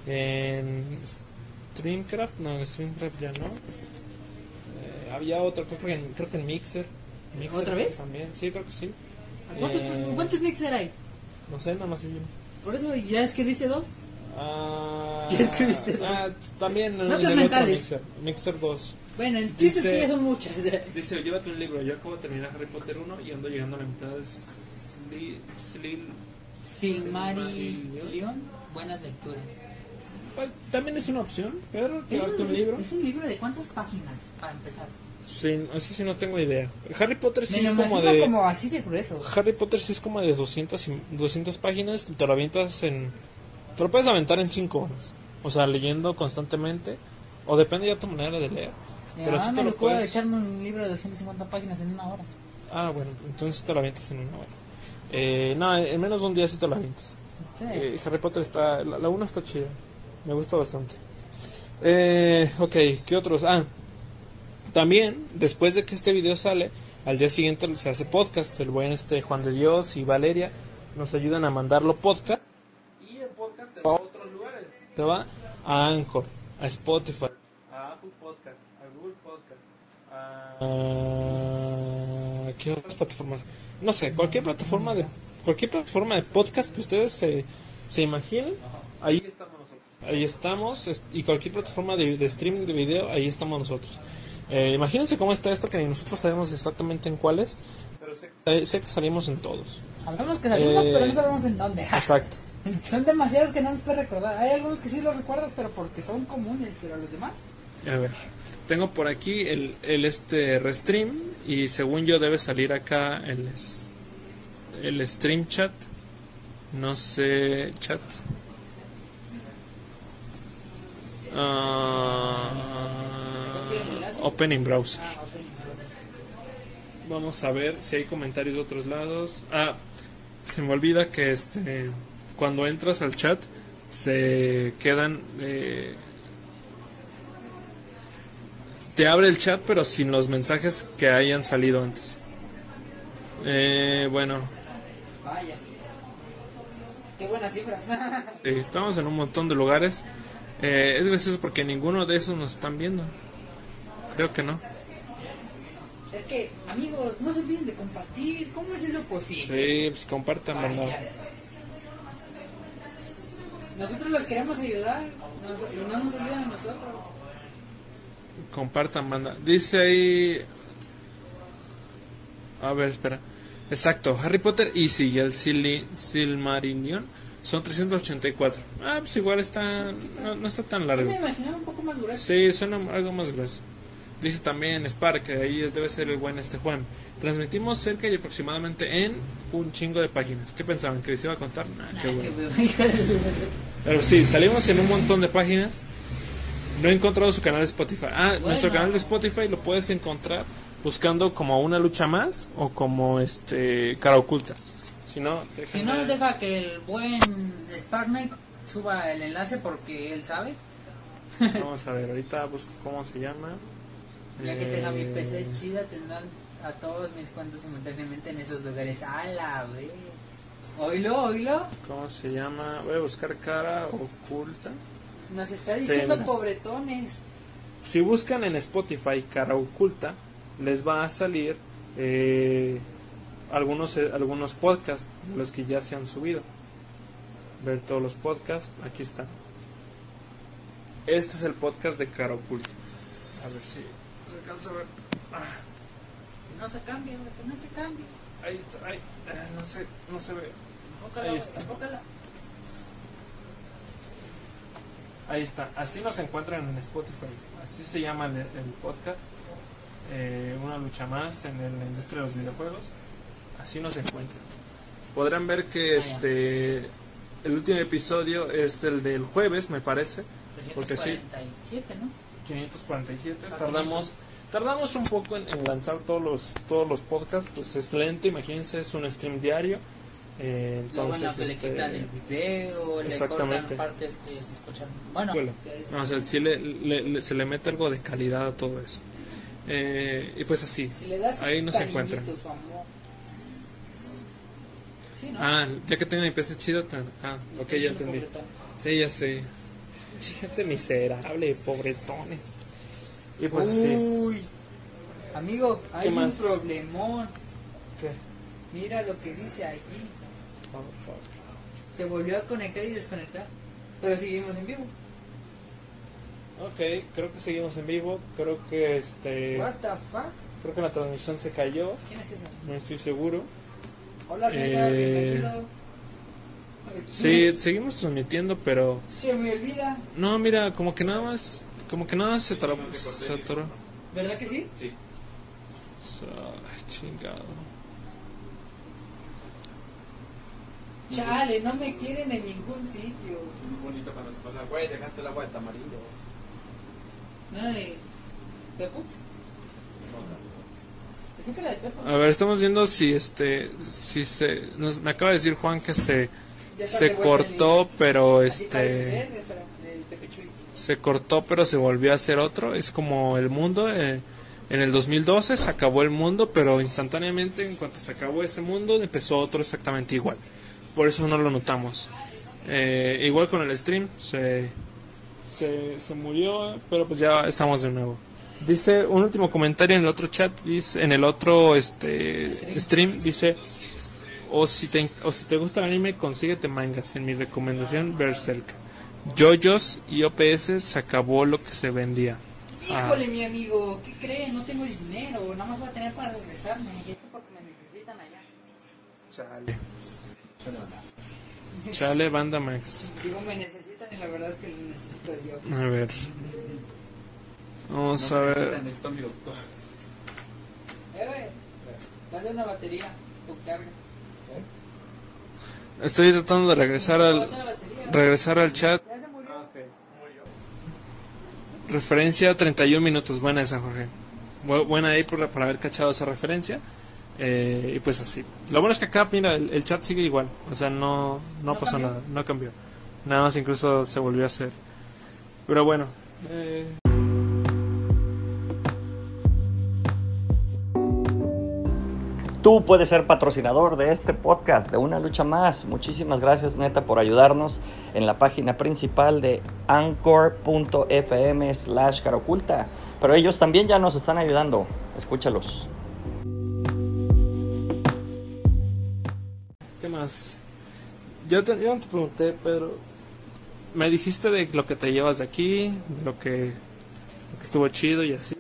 en Streamcraft, no, en Streamcraft ya no. Eh, había otro, creo que en, creo que en Mixer. Mixer ¿Otra vez? También, sí, creo que sí. ¿Cuántos, Eh, ¿Cuántos mixer hay? No sé, nada más. Por eso, ¿ya escribiste dos? Ah, ¿Qué escribiste? ah, también en, el otro mentales. Mixer, Mixer 2. Bueno, el chiste es que ya son muchas. <laughs> Dice, llévate un libro. Yo acabo de terminar Harry Potter 1 y ando llegando a la mitad de Sli- Slil- Silmarillion, buenas lecturas. También es una opción, pero ¿Es llevarte un libro. ¿Es un libro de cuántas páginas para empezar? Sí, así sí no tengo idea. Harry Potter sí Me es como de... como así de grueso. Harry Potter sí es como de 200, y- 200 páginas, te lo avientas en... Te lo puedes aventar en 5 horas. O sea, leyendo constantemente. O depende ya de tu manera de leer. Pero ah, sí me te lo puedes... echarme un libro de 250 páginas en una hora. Ah, bueno, entonces te lo avientas en una hora. Eh, no, en menos de un día sí te lo avientas. Sí. Eh, Harry Potter está... La 1 está chida. Me gusta bastante. Eh, ok, ¿qué otros? Ah, también, después de que este video sale, al día siguiente se hace podcast. El buen este Juan de Dios y Valeria nos ayudan a mandarlo podcast. Y el podcast se va a otros lugares. Se va a Anchor, a Spotify, a Apple Podcast, a Google Podcast. ¿Qué otras plataformas? No sé, cualquier plataforma de cualquier plataforma de podcast que ustedes se, se imaginen, ahí estamos nosotros. Ahí estamos, es- y cualquier plataforma de, de streaming de video, ahí estamos nosotros. Eh, imagínense cómo está esto, que ni nosotros sabemos exactamente en cuáles, pero sé, sé que salimos en todos. Sabemos que salimos, Eh, pero no sabemos en dónde. <laughs> Exacto. Son demasiados que no nos puedes recordar. Hay algunos que sí los recuerdas, pero porque son comunes, pero los demás. A ver, tengo por aquí el, el este restream y según yo debe salir acá el, el stream chat. No sé, chat. Ah, open in browser. Vamos a ver si hay comentarios de otros lados. Ah, se me olvida que este cuando entras al chat se quedan eh, te abre el chat pero sin los mensajes que hayan salido antes. Eh, bueno, Vaya. Qué buenas cifras. <laughs> eh, estamos en un montón de lugares. Eh, es gracioso porque ninguno de esos nos están viendo. Creo que no. es que, amigos, no se olviden de compartir. ¿Cómo es eso posible? Sí, pues compartan. Vaya. Nosotros los queremos ayudar. nos- y no nos olviden a nosotros. Compartan, banda. Dice ahí. A ver, espera. Exacto, Harry Potter Easy y el Sil Silmarillion son 384. Ah, pues igual está. No, no está tan largo. me imaginaba un poco más grueso. Sí, suena algo más grueso. Dice también Spark, ahí debe ser el buen este Juan. Transmitimos cerca y aproximadamente en un chingo de páginas. ¿Qué pensaban? ¿Que les iba a contar? Nah, qué bueno. Pero sí, salimos en un montón de páginas. No he encontrado su canal de Spotify. Ah, Bueno. nuestro canal de Spotify lo puedes encontrar buscando como una lucha más o como este cara oculta. Si no, Si no, deja que el buen Spark Knight suba el enlace porque él sabe. <laughs> Vamos a ver, ahorita busco cómo se llama. Ya que tenga mi Eh, PC chida, tendrán a todos mis cuentos simultáneamente en esos lugares. ¡A la vez! Oílo, oílo. ¿Cómo se llama? Voy a buscar cara oculta. Nos está diciendo pobretones. Si buscan en Spotify cara oculta, les va a salir eh, algunos eh, algunos podcasts de los que ya se han subido. Ver todos los podcasts, aquí están. Este es el podcast de cara oculta. A ver si se alcanza a ver. No se que no se cambie. Ahí está, ahí, ah, no sé, no se ve. Enfócala, Ahí está. enfócala. Ahí está, así nos encuentran en Spotify. Así se llama el, el podcast. Eh, una lucha más en el- la industria de los videojuegos. Así nos encuentran. Podrán ver que Ah, ya. este el último episodio es el del jueves, me parece. Porque sí. 347, ¿no? 547. Ah, Tardamos tardamos un poco en, en lanzar todos los todos los podcasts. Pues es lento, imagínense, es un stream diario. Eh, bueno entonces, le este, quitan el video, le exactamente. cortan partes que se escuchan. Bueno, Bueno, es- no, o sea, sí le- le- le- se le mete algo de calidad a todo eso. Eh, y pues así. si le das ahí un nos cariñito, encuentran. su amor. Sí, ¿no? Ah, ya que tengo mi PC chida, tan- ah, ok, ya entendí. pobretón. Sí, ya sé. Gente miserable, pobretones. Y pues así. Uy, amigo, hay un más? problemón. ¿Qué? Mira lo que dice aquí. Se volvió a conectar y desconectar. Pero seguimos en vivo. Ok, creo que seguimos en vivo. Creo que este. What the fuck? Creo que la transmisión se cayó. ¿Quién es ese? No estoy seguro. Hola César, Eh, bienvenido. Sí, seguimos transmitiendo, pero. Se me olvida. No, mira, como que nada más. Como que nada más se atoró. Se atoró. ¿Verdad que sí? Sí. Ay, chingado. Chale, no me quieren en ningún sitio. Es bonito cuando se pasa, güey, dejaste el agua de tamarindo. ¿No de Pepo? La de Pepo. A ver, estamos viendo si este. Si se. nos- me acaba de decir Juan que se. Se cortó, el- pero este. Se cortó, pero se volvió a hacer otro. Es como el mundo. eh, en el 2012 se acabó el mundo, pero instantáneamente, en cuanto se acabó ese mundo, empezó otro exactamente igual. Por eso no lo notamos. Eh, igual con el stream, se, se, se murió, pero pues ya estamos de nuevo. Dice un último comentario en el otro chat, dice, en el otro este stream, dice, o si te, o si te gusta el anime, consíguete mangas. En mi recomendación, Berserk. Yoyos y OPS se acabó lo que se vendía. Ah. Híjole, mi amigo, ¿qué creen? No tengo dinero, nada más voy a tener para regresarme. Y esto es porque me necesitan allá. Chale. Chale, banda Max. Digo, me necesitan y la verdad es que lo necesito yo. A ver. Vamos a ver. Necesito a mi doctor. Eh, güey, una batería con carga. Estoy tratando de regresar al regresar al chat. Ya se murió. Referencia 31 minutos. Buena esa, Jorge. Bu- buena ahí por, por haber cachado esa referencia. Eh, y pues así. Lo bueno es que acá, mira, el, el chat sigue igual. O sea, no, no, ¿No pasó cambió? nada. No cambió. Nada más incluso se volvió a hacer. Pero bueno. eh, Tú puedes ser patrocinador de este podcast, de Una Lucha Más. Muchísimas gracias, neta, por ayudarnos en la página principal de anchor.fm slash caroculta. Pero ellos también ya nos están ayudando. Escúchalos. Más? Yo, te, yo no te pregunté, pero me dijiste de lo que te llevas de aquí, de lo que, lo que estuvo chido y así.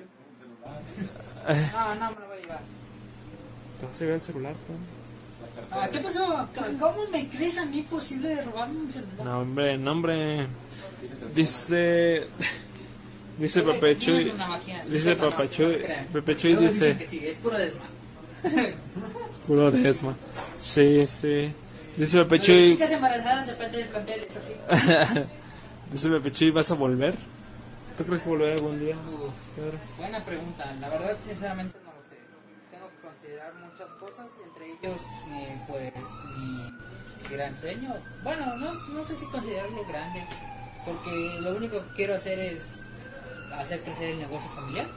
No, no me lo voy a llevar. ¿Te vas a llevar el celular? Ah, ¿Qué pasó? ¿Cómo me crees a mí posible de robarme un celular? No, hombre, no, hombre. Dice. <laughs> Dice Dime- Pepe dime Chuy. una máquina. Dice No, no, Pepe no Chuy. se crean. Pepe Chuy Luego dicen dice. es puro desmadre. <laughs> Puro desma. Sí, sí. Dice Pepe Las chicas embarazadas depende del plantel, es así. <laughs> Dice Pepe Chuy, ¿vas a volver? ¿Tú crees que volverá algún día? Pedro? buena pregunta. La verdad, sinceramente, no lo sé. Tengo que considerar muchas cosas, entre ellos, eh, pues, mi gran sueño. Bueno, no, no sé si considerarlo grande, porque lo único que quiero hacer es hacer crecer el negocio familiar.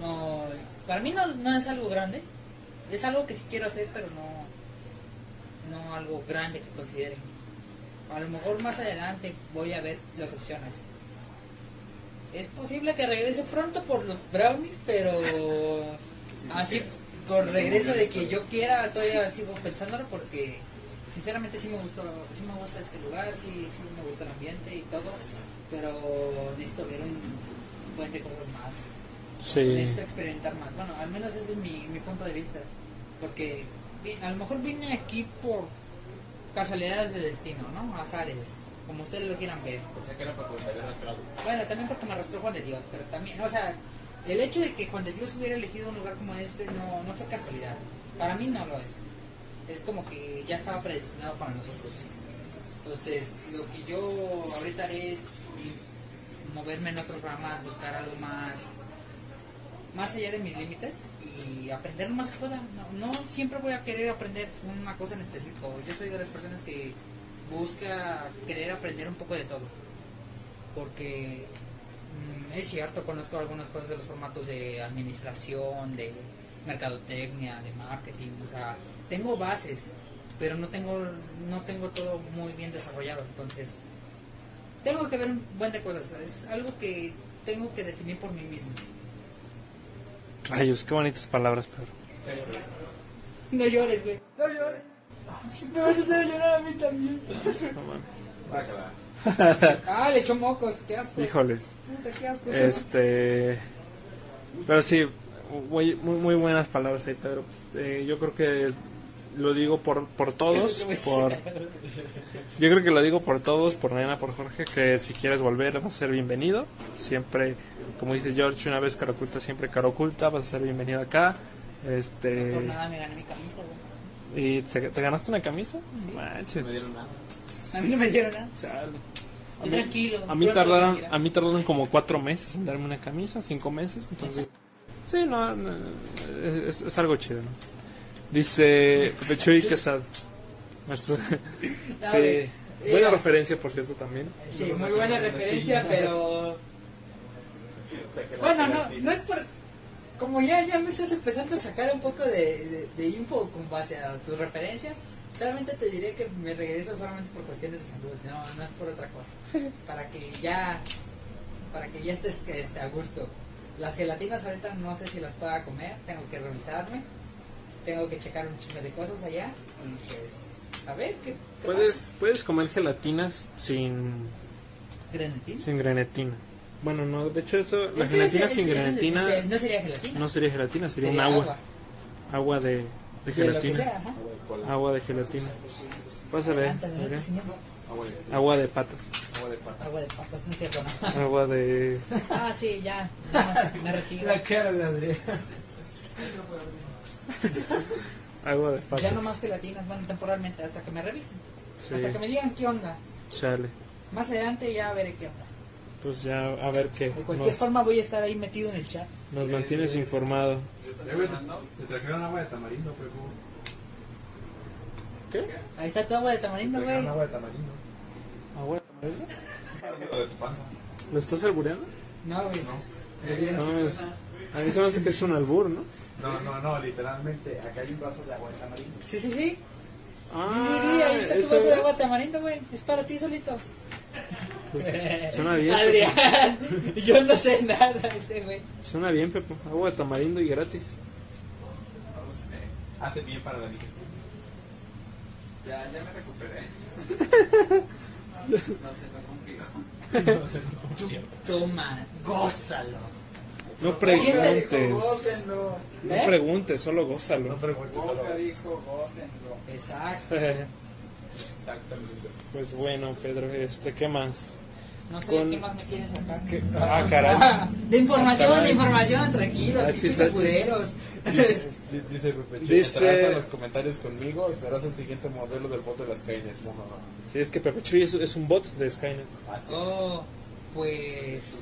No, para mí no, no es algo grande. Es algo que sí quiero hacer, pero no, no algo grande que considere. A lo mejor más adelante voy a ver las opciones. Es posible que regrese pronto por los brownies, pero <laughs> así por regreso de que yo quiera todavía sigo pensándolo porque sinceramente sí me gustó, sí me gusta este lugar, sí, sí me gusta el ambiente y todo, pero necesito ver un buen de cosas más. Sí. Necesito experimentar más. Bueno, al menos ese es mi, mi punto de vista. Porque a lo mejor vine aquí por casualidades de destino, ¿no? Azares, como ustedes lo quieran ver. Pensé que era los habías arrastrado. Bueno, también porque me arrastró Juan de Dios, pero también, o sea, el hecho de que Juan de Dios hubiera elegido un lugar como este no, no fue casualidad. Para mí no lo es. Es como que ya estaba predestinado para nosotros. Entonces, lo que yo ahorita haré es moverme en otras ramas, buscar algo más más allá de mis límites y aprender más que pueda. No, no siempre voy a querer aprender una cosa en específico. Yo soy de las personas que busca querer aprender un poco de todo. Porque mm, es cierto, conozco algunas cosas de los formatos de administración, de mercadotecnia, de marketing, o sea, tengo bases, pero no tengo no tengo todo muy bien desarrollado, entonces tengo que ver un buen de cosas, es algo que tengo que definir por mí mismo. Rayos, qué bonitas palabras, Pedro. No llores, güey. No llores. Me vas a hacer llorar a mí también. <laughs> Ah, le echó mocos, qué asco. Híjoles. Puta, qué asco. Este. Pero sí, muy, muy, muy buenas palabras ahí, Pedro. Eh, yo creo que lo digo por, por todos, <laughs> por... Yo creo que lo digo por todos, por Nena, por Jorge, que si quieres volver vas a ser bienvenido. Siempre, como dice George, una vez cara oculta, siempre cara oculta, vas a ser bienvenido acá. Por Este... nada me gané mi camisa, güey. ¿Y te, te ganaste una camisa? Manches. Me dieron nada. A mí no me dieron nada. Chale. Tranquilo. A mí tardaron, a mí tardaron como cuatro meses en darme una camisa, cinco meses, entonces... Sí, no, no, es, es algo chido, ¿no? Dice Pepe Chuy Quesada. Nuestro- Ah, <laughs> Sí, buena Eh, referencia, por cierto, también. Sí, muy buena referencia, pero... Bueno, no, no es por... Como ya, ya me estás empezando a sacar un poco de, de, de info con base a tus referencias, solamente te diré que me regreso solamente por cuestiones de salud, no, no es por otra cosa. Para que ya, para que ya estés este, a gusto. Las gelatinas ahorita no sé si las pueda comer, tengo que revisarme, tengo que checar un chingo de cosas allá y pues a ver qué, qué Puedes, puedes comer gelatinas sin, pasa. ¿Grenetina? sin grenetina. Bueno, no, de hecho eso, la Es que gelatina ese- sin ese- grenetina no sería gelatina. no sería gelatina, sería, un Sería agua. Agua de, de De lo que gelatina. sea, ajá. Agua de gelatina. Pásale, Adelante, adelante, señor. Agua de, Agua de patas. agua de pata. Agua de patas, no es cierto, no. <laughs> Agua de... Ah, sí, ya. <laughs> me retiro. cara de <laughs> Adrián. <laughs> Agua de patas. Ya no más gelatinas, bueno, temporalmente, hasta que me revisen. Sí, Hasta que me digan qué onda. chale. Más adelante ya veré qué onda. Pues ya, a ver qué. De cualquier Nos, forma voy a estar ahí metido en el chat. nos mantienes informado. Eh, Te trajeron agua de tamarindo, pero. Ahí está tu agua de tamarindo, güey. agua de tamarindo. ¿Agua de tamarindo? Lo de tu panza. ¿Lo estás albureando? No, güey. No, es... A mí se me hace que es un albur, ¿no? No, no, no, literalmente. Acá hay un vaso de agua de tamarindo. Sí, sí, sí. Ah, Sí, sí, ahí está tu vaso de agua de tamarindo, güey. Es para ti solito. Suena bien. Adrián, yo no sé nada de ese güey. Suena bien, Pepe. Agua de tamarindo y gratis. Hace bien para la digestión. Ya, ya me recuperé. <laughs> No se me confío. Toma, gózalo. No preguntes. No ¿Eh? preguntes, solo gózalo. No preguntes, solo. Gócenlo. Exacto. <laughs> Exactamente. Pues bueno, Pedro, este, ¿qué más? No sé Con- qué más me quieren sacar. ¿Qué? Ah, caray. <laughs> De información, Caray. de información, tranquilo. Achis, pinches achis. <laughs> Dice Pepe Chuy, Dice- entrarás a los comentarios conmigo, serás el siguiente modelo del bot de las Skynet. No, no, no. Sí, es que Pepe Chuy es, es un bot de Skynet. Ah, sí. Oh, pues.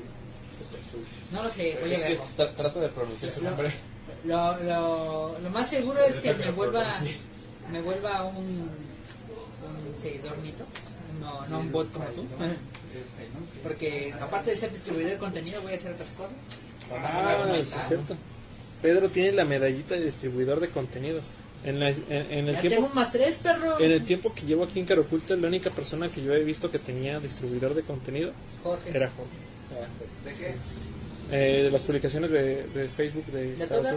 No lo sé, voy a verlo. tra- trata de pronunciar su nombre. Lo, lo, lo más seguro es que me vuelva me vuelva un, un seguidor mito, no, no un bot como tú. Porque aparte de ser distribuidor de contenido voy a hacer otras cosas. Ah, es cierto. Pedro tiene la medallita de distribuidor de contenido. En, la- en- en el Ya tiempo tengo más tres, perro. en el tiempo que llevo aquí en Caroculta, la única persona que yo he visto que tenía distribuidor de contenido Jorge. era Jorge. ¿De qué? Eh, de las publicaciones de, de Facebook de, ¿De todas?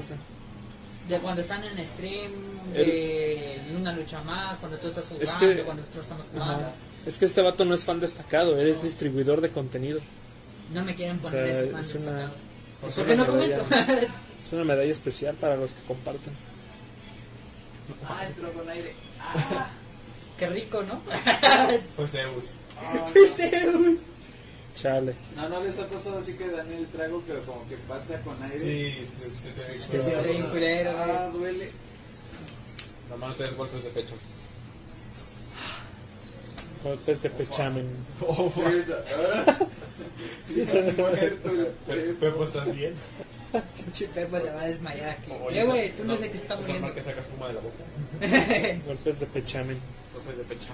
De cuando están en stream, de una lucha más, cuando tú estás jugando, que- cuando nosotros estamos jugando. Ajá. Es que este vato no es fan destacado, él es distribuidor de contenido. No me quieren poner O sea, ese fan es una- destacado. es ¿Por qué una no comento? <laughs> Es una medalla especial para los que comparten. Ah, entró con aire. Qué rico, ¿no? Fue Zeus. <laughs> Ah, Zeus. Chale. no, no les ha pasado así que dan el trago, pero como que pasa con aire. Sí, se, se bien culero, güey. Ah, duele. Nomás te des golpes de pecho. Golpes de pechamen. Oh, <laughs> Pepo, ¿estás bien? Pinche Pepo se va a desmayar aquí. Oye, Eh, güey, tú no sé que se está es muriendo. normal que sacas de la boca. <laughs> Golpes de pechamen. Golpes de pecho.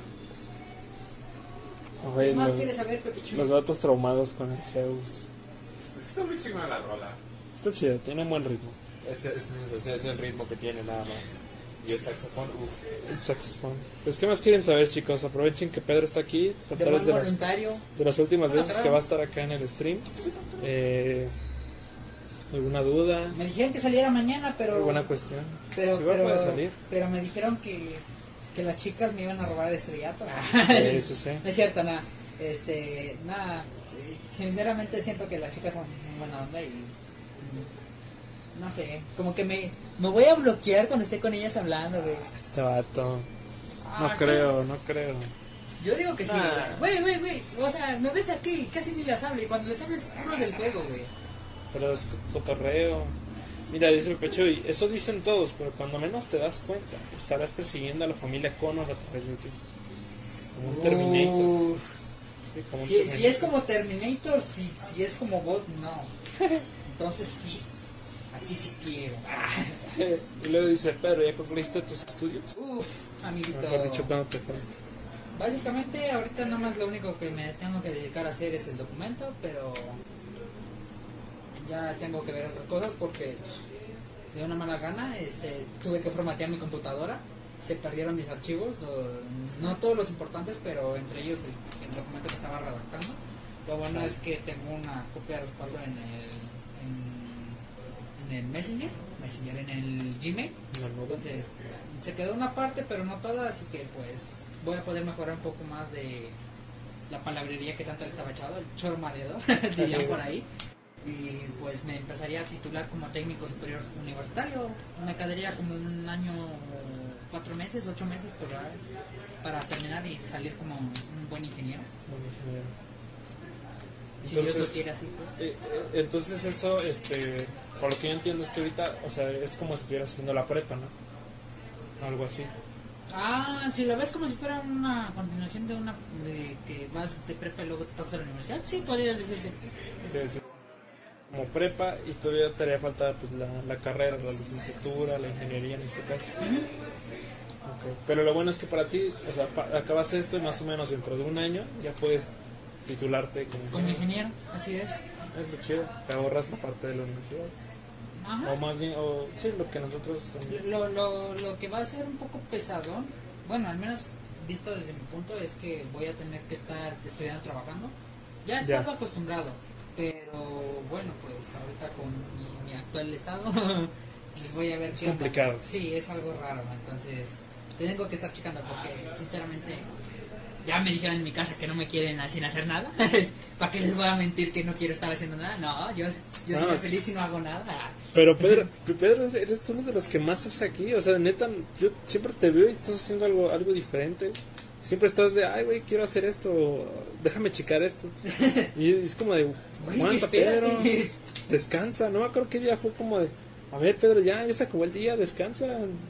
Oye, ¿Qué más los, quieres saber, Pepe Chuy? los datos traumados con el Zeus. Está muy chingona la rola. Está chido, tiene buen ritmo. Ese, es el ritmo que tiene nada más. Y el saxofón, uff. El saxofón. Pues, ¿qué más quieren saber, chicos? Aprovechen que Pedro está aquí. De las, voluntario. de las últimas Ah, veces que va a estar acá en el stream. Eh, ¿Alguna duda? Me dijeron que saliera mañana, pero. ¿Alguna cuestión? pero, Sí, pero, puede salir. pero me dijeron que, que las chicas me iban a robar el estrellato. Sí, sí, sí. No es cierto, nada. Este, nada. eh, Sinceramente siento que las chicas son muy buena onda y. No sé, como que me, me voy a bloquear cuando esté con ellas hablando, güey. Este vato. No Ah, creo, no creo. Yo digo que sí, Nah. güey, güey, güey. O sea, me ves aquí y casi ni las hablo. Y cuando les hablo es puro del juego, güey. Pero es cotorreo. Mira, dice y eso dicen todos, pero cuando menos te das cuenta, estarás persiguiendo a la familia Connor a través de ti. Como un Terminator. Sí, como un Si, es como Terminator, sí. Si es como bot, no. <laughs> Entonces sí. Así sí quiero. <laughs> Y luego dice, Pedro, ¿ya concluiste tus estudios? Uf, amiguito. Mejor dicho, cuando te cuento. Básicamente, ahorita nada más lo único que me tengo que dedicar a hacer es el documento, pero ya tengo que ver otras cosas porque de una mala gana este, tuve que formatear mi computadora, se perdieron mis archivos, no, no todos los importantes, pero entre ellos el, el documento que estaba redactando. Lo bueno es que tengo una copia de respaldo en el, en, en el Messenger, Messenger en el Gmail. Entonces, se quedó una parte, pero no toda, así que pues voy a poder mejorar un poco más de la palabrería que tanto le estaba echado, el choro mareador, <laughs> dirían por ahí. Y pues me empezaría a titular como técnico superior universitario. Me quedaría como un año, cuatro meses, ocho meses por para terminar y salir como un buen ingeniero. Bueno, ingeniero. Si Dios lo Entonces, quiere así, pues. Eh, eh, entonces eso, este, por lo que yo entiendo es que ahorita, o sea, es como si estuvieras haciendo la prepa, ¿no? Algo así. Ah, si lo ves como si fuera una continuación de una de que vas de prepa y luego te pasas a la universidad, sí, podría decirse. Como prepa y todavía te haría falta pues la, la carrera, la licenciatura, la ingeniería en este caso. Pero lo bueno es que para ti, o sea, pa- acabas esto y más o menos dentro de un año ya puedes titularte como Como ingeniero. así es. Es lo chido, te ahorras la parte de la universidad. Ajá. O más bien, o sí, lo que nosotros... Lo, lo, lo que va a ser un poco pesadón, bueno, al menos visto desde mi punto, es que voy a tener que estar estudiando, trabajando. Ya estado acostumbrado, bueno, pues ahorita con mi, mi actual estado, <laughs> pues voy a ver Es qué onda. complicado. Sí, es algo raro, entonces tengo que estar checando porque sinceramente ya me dijeron en mi casa que no me quieren sin hacer nada. <laughs> ¿Para qué les voy a mentir que no quiero estar haciendo nada? No, yo, yo No, soy sí. feliz y no hago nada. Pero <laughs> Pedro, Pedro, eres uno de los que más hace aquí. O sea, neta, yo siempre te veo y estás haciendo algo, algo diferente. Siempre estás de, ay, güey, quiero hacer esto, déjame checar esto. <laughs> Y es como de, aguanta. Pedro, descansa. No me acuerdo qué día fue como de, a ver, Pedro, ya, ya se acabó el día, descansa.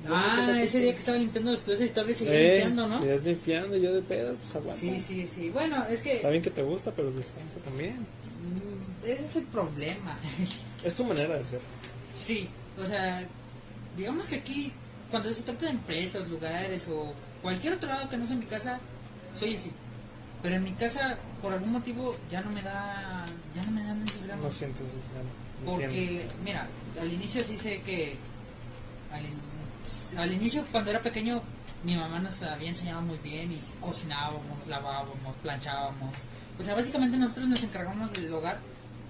Ah, ese día que estaba limpiando los closets y tal vez seguía Eh, limpiando, ¿no? Es limpiando, yo de pedo, pues aguanta. Sí, sí, sí. Bueno, es que Está bien que te gusta, pero descansa también. mm, ese es el problema. <laughs> Es tu manera de ser. sí, o sea, digamos que aquí, cuando se trata de empresas, lugares o cualquier otro lado que no sea mi casa, soy así. Pero en mi casa, por algún motivo, ya no me da, ya no me dan esas ganas. No eso. no entiendo. Porque, mira, al inicio sí sé que. Al, in- al inicio, cuando era pequeño, mi mamá nos había enseñado muy bien y cocinábamos, lavábamos, planchábamos. O sea, básicamente nosotros nos encargamos del hogar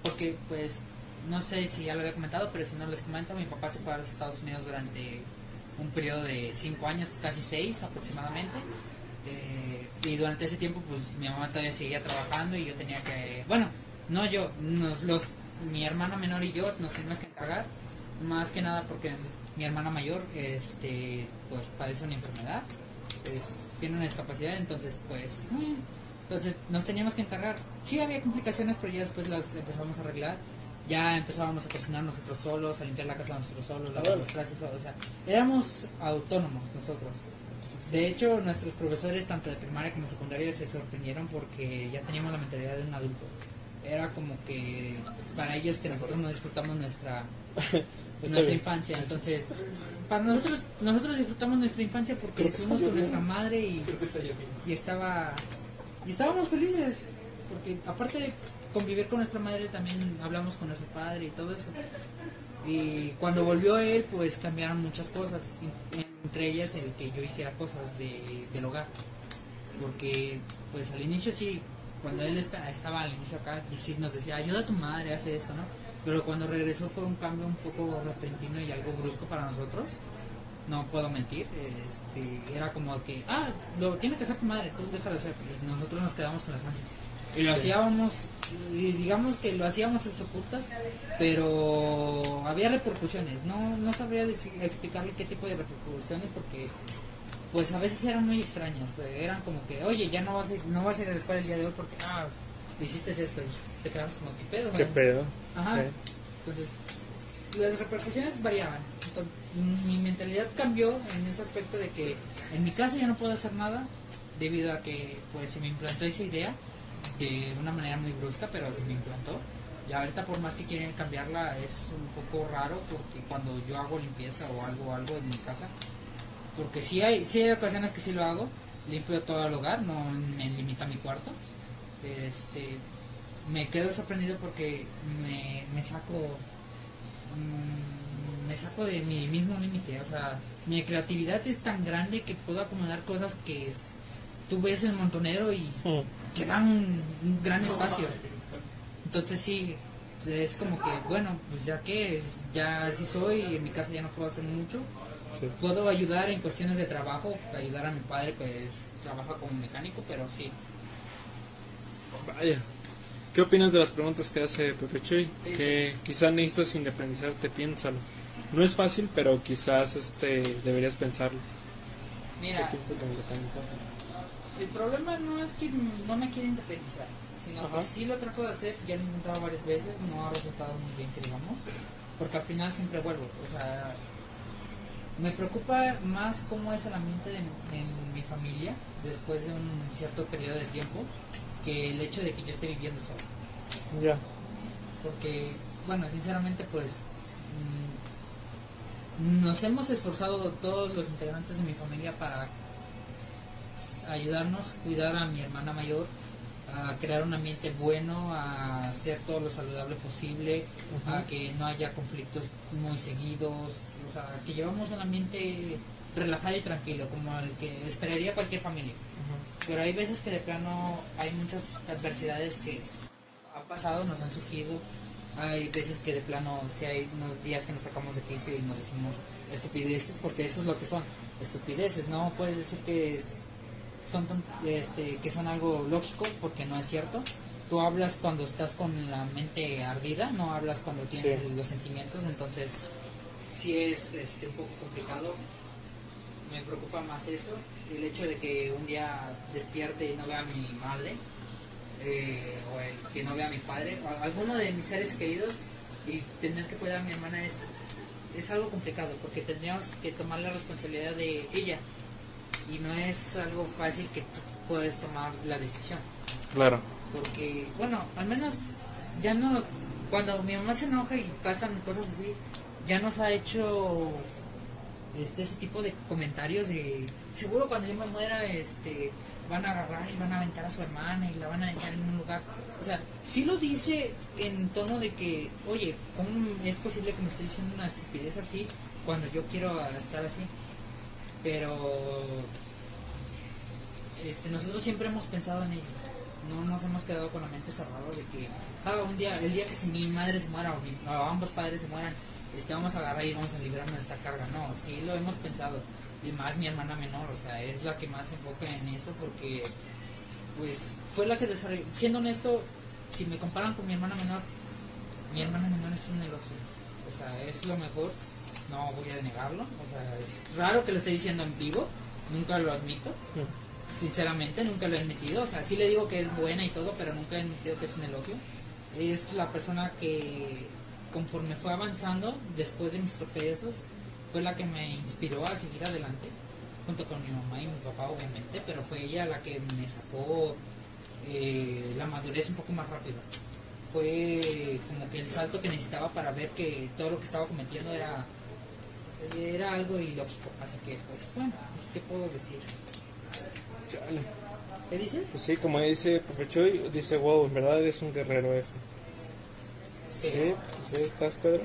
porque, pues, no sé si ya lo había comentado, pero si no les comento, mi papá se fue a los Estados Unidos durante un periodo de 5 años, casi 6 aproximadamente. Eh, y durante ese tiempo, pues mi mamá todavía seguía trabajando y yo tenía que. Bueno, no yo, nos- los, mi hermana menor y yo nos teníamos que encargar, más que nada porque mi hermana mayor este pues padece una enfermedad, es- tiene una discapacidad, entonces pues. eh, entonces nos teníamos que encargar. Sí había complicaciones, pero ya después las empezamos a arreglar. Ya empezábamos a cocinar nosotros solos, a limpiar la casa nosotros solos, lavar los trastes. O sea, éramos autónomos nosotros. De hecho, nuestros profesores, tanto de primaria como secundaria, se sorprendieron porque ya teníamos la mentalidad de un adulto. Era como que para ellos que nosotros no disfrutamos nuestra <laughs> nuestra infancia. Entonces, para nosotros nosotros disfrutamos nuestra infancia porque está con nuestra madre y, y estaba y estábamos felices porque aparte de convivir con nuestra madre también hablamos con nuestro padre y todo eso. Y cuando volvió él, pues cambiaron muchas cosas, entre ellas el que yo hiciera cosas de, del hogar. Porque, pues al inicio sí, cuando él esta- estaba al inicio acá, pues sí nos decía, ayuda a tu madre, hace esto, ¿no? Pero cuando regresó fue un cambio un poco repentino y algo brusco para nosotros. No puedo mentir, este, era como que, ah, lo tiene que hacer tu madre, tú déjalo hacer. Y nosotros nos quedamos con las ansias. Y lo hacíamos, y digamos que lo hacíamos a ocultas, pero había repercusiones. No, no sabría decir- explicarle qué tipo de repercusiones porque pues a veces eran muy extrañas. Eran como que, oye, ya no vas a ir, no vas a ir a la escuela el día de hoy porque, ah, hiciste esto. Y te quedabas como, ¿qué pedo? ¿Qué güey?" pedo? Ajá. Sí. Entonces, las repercusiones variaban. Entonces, mi mentalidad cambió en ese aspecto de que en mi casa ya no puedo hacer nada debido a que pues se me implantó esa idea de una manera muy brusca, pero se me implantó. Y ahorita por más que quieren cambiarla es un poco raro porque cuando yo hago limpieza o algo algo en mi casa, porque sí hay, sí hay ocasiones que sí lo hago, limpio todo el hogar, no me limita mi cuarto. Este, me quedo sorprendido porque me, me saco mm, me saco de mi mismo límite o sea mi creatividad es tan grande que puedo acomodar cosas que tú ves en montonero y. que dan un, un gran espacio entonces sí es como que bueno pues ya que ya así soy en mi casa ya no puedo hacer mucho Sí. puedo ayudar en cuestiones de trabajo ayudar a mi padre pues trabaja como mecánico pero sí Vaya. ¿Qué opinas de las preguntas que hace Pepe Chuy? Sí, Que quizás necesitas independizarte, piénsalo. No es fácil, pero quizás este deberías pensarlo. mira ¿Qué piensas de independizarte? El problema no es que no me quiera independizar, sino Ajá. que sí lo trato de hacer, ya lo he intentado varias veces, no ha resultado muy bien que digamos, porque al final siempre vuelvo, o sea, me preocupa más cómo es el ambiente de, en mi familia después de un cierto periodo de tiempo que el hecho de que yo esté viviendo solo, Ya. porque, bueno, sinceramente pues mm, nos hemos esforzado todos los integrantes de mi familia para ayudarnos, cuidar a mi hermana mayor, a crear un ambiente bueno, a hacer todo lo saludable posible, a que no haya conflictos muy seguidos, o sea, que llevamos un ambiente relajado y tranquilo, como el que esperaría cualquier familia. Pero hay veces que de plano hay muchas adversidades que ha pasado, nos han surgido. Hay veces que de plano, si hay unos días que nos sacamos de quicio y nos decimos estupideces, porque eso es lo que son, estupideces. No puedes decir que son este, que son algo lógico, porque no es cierto. Tú hablas cuando estás con la mente ardida, no hablas cuando tienes Sí. los sentimientos, entonces sí es este, un poco complicado me preocupa más eso, el hecho de que un día despierte y no vea a mi madre, eh, o el que no vea a mi padre, o a alguno de mis seres queridos, y tener que cuidar a mi hermana es, es algo complicado, porque tendríamos que tomar la responsabilidad de ella, y no es algo fácil que tú puedes tomar la decisión. Claro. porque bueno al menos ya nos cuando mi mamá se enoja y pasan cosas así ya nos ha hecho este ese tipo de comentarios de seguro cuando yo me muera este van a agarrar y van a aventar a su hermana y la van a dejar en un lugar. O sea sí lo dice en tono de que oye cómo es posible que me esté diciendo una estupidez así cuando yo quiero estar así pero este, nosotros siempre hemos pensado en ello. No nos hemos quedado con la mente cerrada de que, ah, un día, el día que si mi madre se muera o, mi- o ambos padres se mueran, este, vamos a agarrar y vamos a librarnos de esta carga. No, sí lo hemos pensado. Y más mi hermana menor, o sea, es la que más se enfoca en eso porque, pues, fue la que desarrolló. Siendo honesto, si me comparan con mi hermana menor, mi hermana menor es un elogio. O sea, es lo mejor, no voy a negarlo. O sea, es raro que lo esté diciendo en vivo, nunca lo admito. Sinceramente, nunca lo he admitido. O sea, sí le digo que es buena y todo, pero nunca he admitido que es un elogio. Es la persona que, conforme fue avanzando, después de mis tropiezos, fue la que me inspiró a seguir adelante, junto con mi mamá y mi papá, obviamente, pero fue ella la que me sacó eh, la madurez un poco más rápido. Fue como que el salto que necesitaba para ver que todo lo que estaba cometiendo era era algo ilógico. Así que, pues, bueno, pues, ¿qué puedo decir? Chale. ¿Qué dice? Pues sí, como dice Pepe Chuy, dice, wow, en verdad eres un guerrero F. Sí, pues ahí estás, Pedro.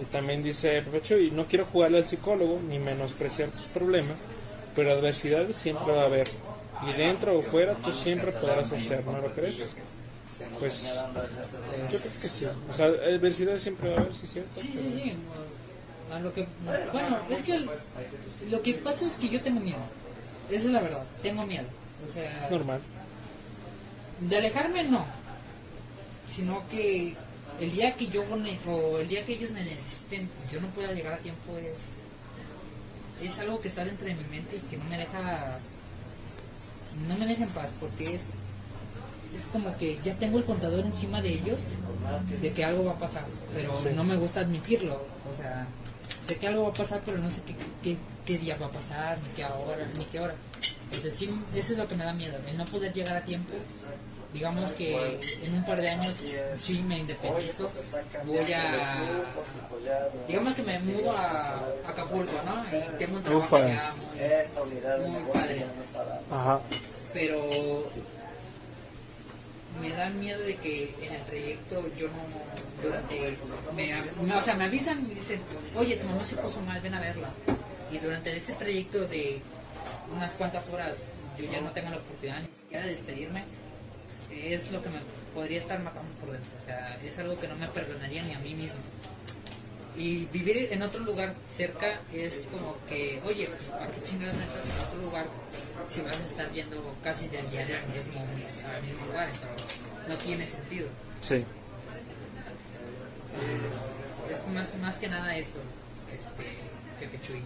Y también dice Pepe Chuy, no quiero jugarle al psicólogo ni menospreciar tus problemas, pero adversidades siempre va a haber. Y dentro o fuera tú siempre podrás hacer, ¿no lo crees? Pues yo creo que sí. O sea, adversidades siempre va a haber, sí, cierto. Sí, sí, sí. A lo que, bueno, es que el- lo que pasa es que yo tengo miedo. Esa es la verdad, tengo miedo. O sea, Es normal. de alejarme no, sino que el día que yo o el día que ellos me necesiten y yo no pueda llegar a tiempo es es algo que está dentro de mi mente y que no me deja no me deja en paz porque es es como que ya tengo el contador encima de ellos de que algo va a pasar pero no me gusta admitirlo o sea sé que algo va a pasar pero no sé qué, qué, qué día va a pasar ni qué hora ni qué hora. Entonces sí eso es lo que me da miedo el no poder llegar a tiempo. Digamos que en un par de años sí me independizo voy a digamos que me mudo a Acapulco no y tengo un trabajo ya muy, muy padre. Ajá. pero me da miedo de que en el trayecto yo no durante me, me- o sea me avisan y me dicen oye tu mamá se puso mal ven a verla y durante ese trayecto de unas cuantas horas yo ya no tengo la oportunidad ni siquiera de despedirme es lo que me podría estar matando por dentro. O sea es algo que no me perdonaría ni a mí mismo y vivir en otro lugar cerca es como que, oye, pues ¿para qué chingados metas en otro lugar si vas a estar yendo casi del diario al mismo, al mismo lugar? Entonces, no tiene sentido. Sí. Es, es más, más que nada eso, este, Pepe Chuy.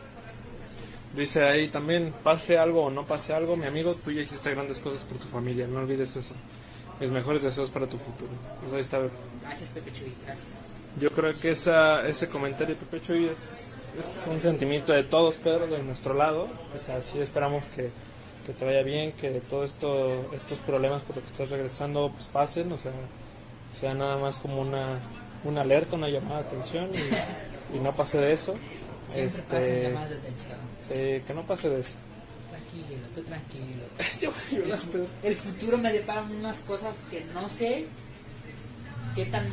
Dice ahí también, pase algo o no pase algo, mi amigo, tú ya hiciste grandes cosas por tu familia, no olvides eso. Mis mejores deseos para tu futuro. Pues ahí está. Gracias, Pepe Chuy, gracias. Yo creo que esa, ese comentario de Pepe Chuy es, es un sentimiento de todos, Pedro, de nuestro lado. O sea, sí esperamos que, que te vaya bien, que todos esto, estos problemas por los que estás regresando pues pasen, o sea, sea nada más como una, una alerta, una llamada de atención y, y no pase de eso. Siempre Este, llamadas de atención. sí, que no pase de eso. Tranquilo, tú tranquilo. <laughs> Yo voy a llorar, Pedro. El futuro me depara unas cosas que no sé qué tan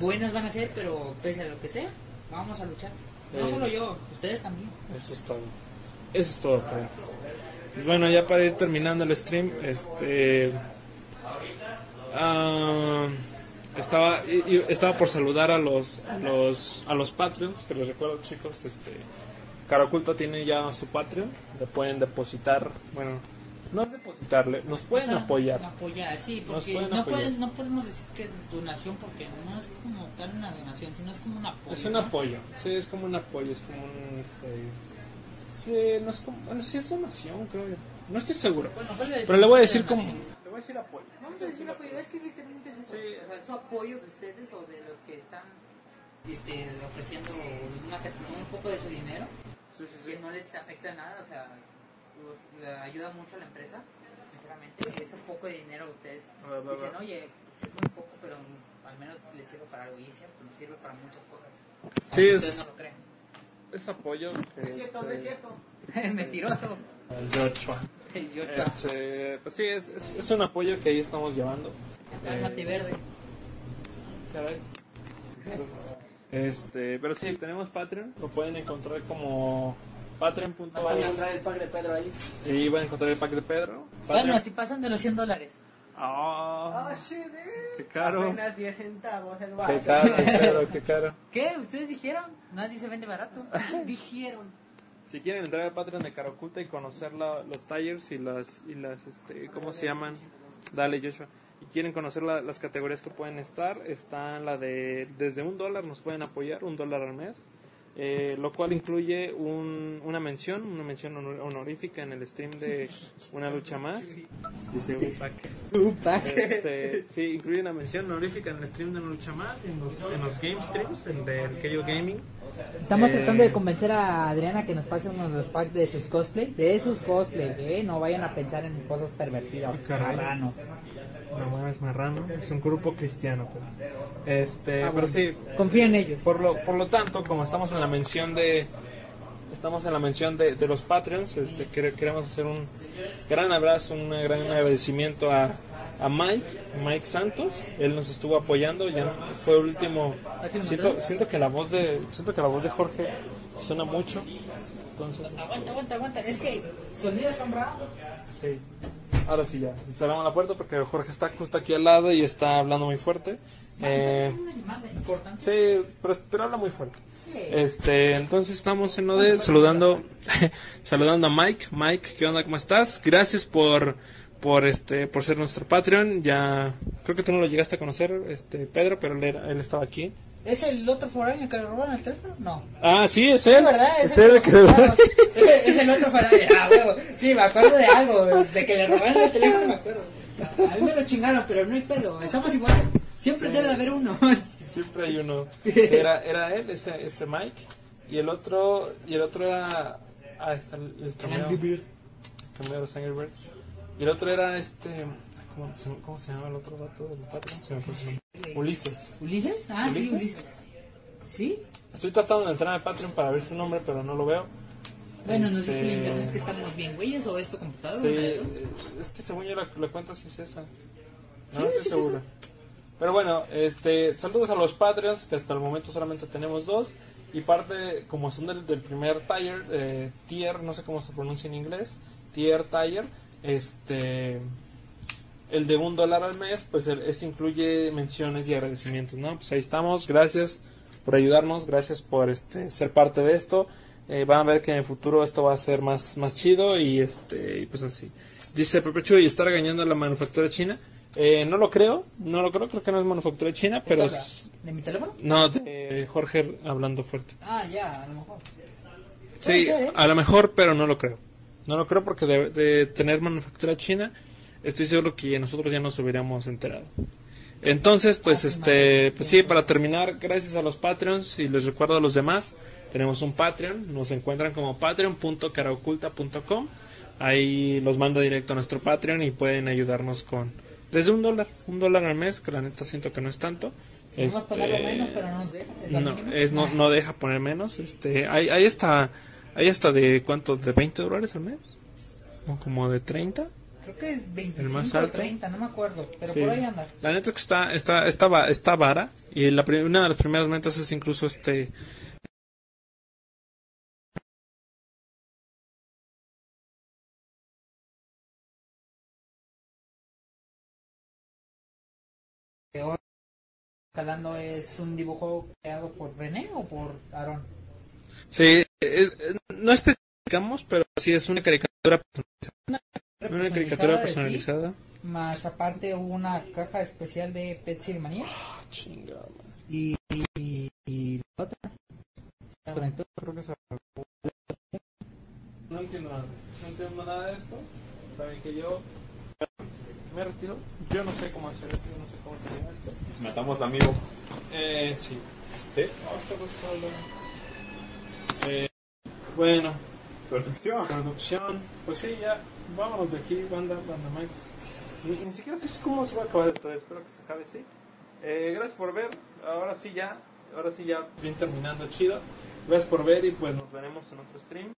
buenas van a ser, pero pese a lo que sea, vamos a luchar. No solo yo, ustedes también. Eso es todo. Eso es todo, Pedro. Pues bueno, ya para ir terminando el stream, este. ah, estaba, estaba por saludar a los, a los, a los Patreons, que les recuerdo, chicos, este. Cara Oculta tiene ya su Patreon, le pueden depositar, bueno, no depositarle, nos pueden O sea, apoyar. Apoyar, sí, porque pueden no, apoyar. pueden- no podemos decir que es donación porque no es como tal una donación, sino es como un apoyo. Es un ¿no? apoyo, sí, es como un apoyo, es como un, este, sí, no es como, bueno, sí es donación, creo yo, no estoy seguro, Bueno, ¿cuál es pero le voy a decir de como, donación? le voy a decir apoyo. Vamos a decir apoyo, es que literalmente es eso. Sí. O sea, es su apoyo de ustedes o de los que están este, ofreciendo una, un poco de su dinero, Sí, sí, sí. que no les afecta nada, o sea, ayuda mucho a la empresa, sinceramente. Ese poco de dinero ustedes Va, va, dicen, va. oye, pues es muy poco, pero al menos les sirve para algo. Y es cierto, nos sirve para muchas cosas. Sí, es- Ustedes no lo creen. Es apoyo. que, Es cierto, es este, cierto. <laughs> Mentiroso. Joshua. Yo, Este, pues sí, es, es, es un apoyo que ahí estamos llevando. Cálmate Eh, verde. Caray. <laughs> Este, pero sí, tenemos Patreon. Lo pueden encontrar como patreon.com. Van a encontrar el pack de Pedro ahí. Y van a encontrar el pack de Pedro. Bueno, Patreon. si pasan de los 100 dólares. Ah, Ah, shit, eh. qué caro. Apenas 10 centavos el Qué vato. caro, qué caro, qué caro. <laughs> ¿Qué? ¿Ustedes dijeron? Nadie se vende barato. <laughs> Dijeron. Si quieren entrar al Patreon de Cara Oculta y conocer la- los tires y las, y las este, ¿cómo se llaman? Dale, Joshua. Y quieren conocer la- las categorías que pueden estar, están la de desde un dólar nos pueden apoyar, un dólar al mes, eh, lo cual incluye un- una mención, una mención honor- honorífica en el stream de Una Lucha Más. Dice Upac. Este, sí, incluye una mención honorífica en el stream de Una Lucha Más, en los, en los game streams, el de KO Gaming. Estamos Eh, tratando de convencer a Adriana que nos pase uno de los packs de sus cosplay. De sus cosplay, ¿eh? No vayan a pensar en cosas pervertidas. marranos. No mames, marrano. Es un grupo cristiano, pero. Este, Ah, pero sí. Confía en ellos. Por lo, por lo tanto, como estamos en la mención de. Estamos en la mención de, de los Patreons, este, quere- queremos hacer un gran abrazo, un gran agradecimiento a, a Mike, Mike Santos. Él nos estuvo apoyando, ya no- fue el último. ¿Así lo Siento, siento que la voz de, siento que la voz de Jorge suena mucho. Entonces, Aguanta, aguanta, aguanta. Es que sonido sombra. Sí. Ahora sí ya. Cerramos la puerta porque Jorge está justo aquí al lado y está hablando muy fuerte. Eh, sí, pero, pero habla muy fuerte. Este, entonces estamos en lo de saludando, <laughs> saludando a Mike. Mike, ¿qué onda? ¿Cómo estás? Gracias por, por este por ser nuestro Patreon. Ya creo que tú no lo llegaste a conocer, este Pedro, pero él, era- él estaba aquí. ¿Es el otro foráneo que le robaron el teléfono? No. Ah, sí, es él. Es verdad, es el él que que- lo robaron. <laughs> Es es el otro foráneo. Ah, huevo. Sí, me acuerdo de algo, de que le robaron el teléfono, me acuerdo. A mí me lo chingaron, pero no hay pedo. Estamos igual. Siempre Sí. debe de haber uno. <laughs> Siempre hay uno. Era, era él, ese, ese Mike. Y el otro, y el otro era. Ah, está el, el cameo. Angry cameo de los Angry Birds. Y el otro era este. ¿Cómo se, cómo se llama el otro vato del Patreon? Se me fue su nombre. Ulises. ¿Ulises? Ah, sí, ¿Ulises? ¿Sí? Estoy tratando de entrar al Patreon para ver su nombre, pero no lo veo. Bueno, nos dice Este, internet que estamos bien, güeyes, o es tu computadora. Sí, eh, es que según yo la, la cuenta sí es esa. No, Sí, estoy sí es seguro. Pero bueno, este, saludos a los Patreons, que hasta el momento solamente tenemos dos. Y parte, como son del, del primer tier, eh, tier, no sé cómo se pronuncia en inglés, tier tier, este, el de un dólar al mes, pues ese incluye menciones y agradecimientos, ¿no? Pues ahí estamos, gracias por ayudarnos, gracias por este, ser parte de esto. Eh, van a ver que en el futuro esto va a ser más, más chido y este, y pues así. Dice Pepe Chuy, ¿está regañando la manufactura china? Eh, no lo creo, no lo creo, creo que no es manufactura china, pero ¿De qué es-? ¿De mi teléfono? no, de Jorge hablando fuerte. Ah, ya, a lo mejor. Sí, ser, ¿eh? a lo mejor, pero no lo creo. No lo creo porque de, de tener manufactura china, estoy seguro que nosotros ya nos hubiéramos enterado. Entonces, pues Ah, este, pues sí, para terminar, gracias a los Patreons y les recuerdo a los demás, tenemos un Patreon, nos encuentran como patreon.caraoculta.com. Ahí los manda directo a nuestro Patreon y pueden ayudarnos con desde un dólar, un dólar al mes, que la neta siento que no es tanto. Este, menos, pero no deja. es la no, mínima. es, no, no deja poner menos. Este, hay, de cuánto, de 20 dólares al mes, o como de 30. Creo que es 25 el más o alto. 30, no me acuerdo. Pero Sí. por ahí anda. La neta es que está, está, está, está vara y la, una de las primeras metas es incluso este. Escalando es un dibujo creado por René o por Aaron. Sí, es- no especificamos, pero sí es una caricatura personalizada. Una caricatura de ti, personalizada. Más aparte hubo una caja especial de Pet Manía. Ah, chingada. Y, y, y la otra. Se conectó. Creo que se No entiendo nada. No entiendo nada de esto. Saben que yo me retiro. Yo no sé cómo hacer esto. Yo no sé cómo terminar esto. Si matamos amigo. Eh, sí. ¿Sí? Costando. Eh, bueno, Perfección. producción. Pues sí, ya vámonos de aquí, banda, banda Max. Ni, siquiera sé cómo se va a acabar esto, espero que se acabe así. Eh, gracias por ver, ahora sí ya, ahora sí ya bien terminando chido. Gracias por ver y pues nos veremos en otro stream.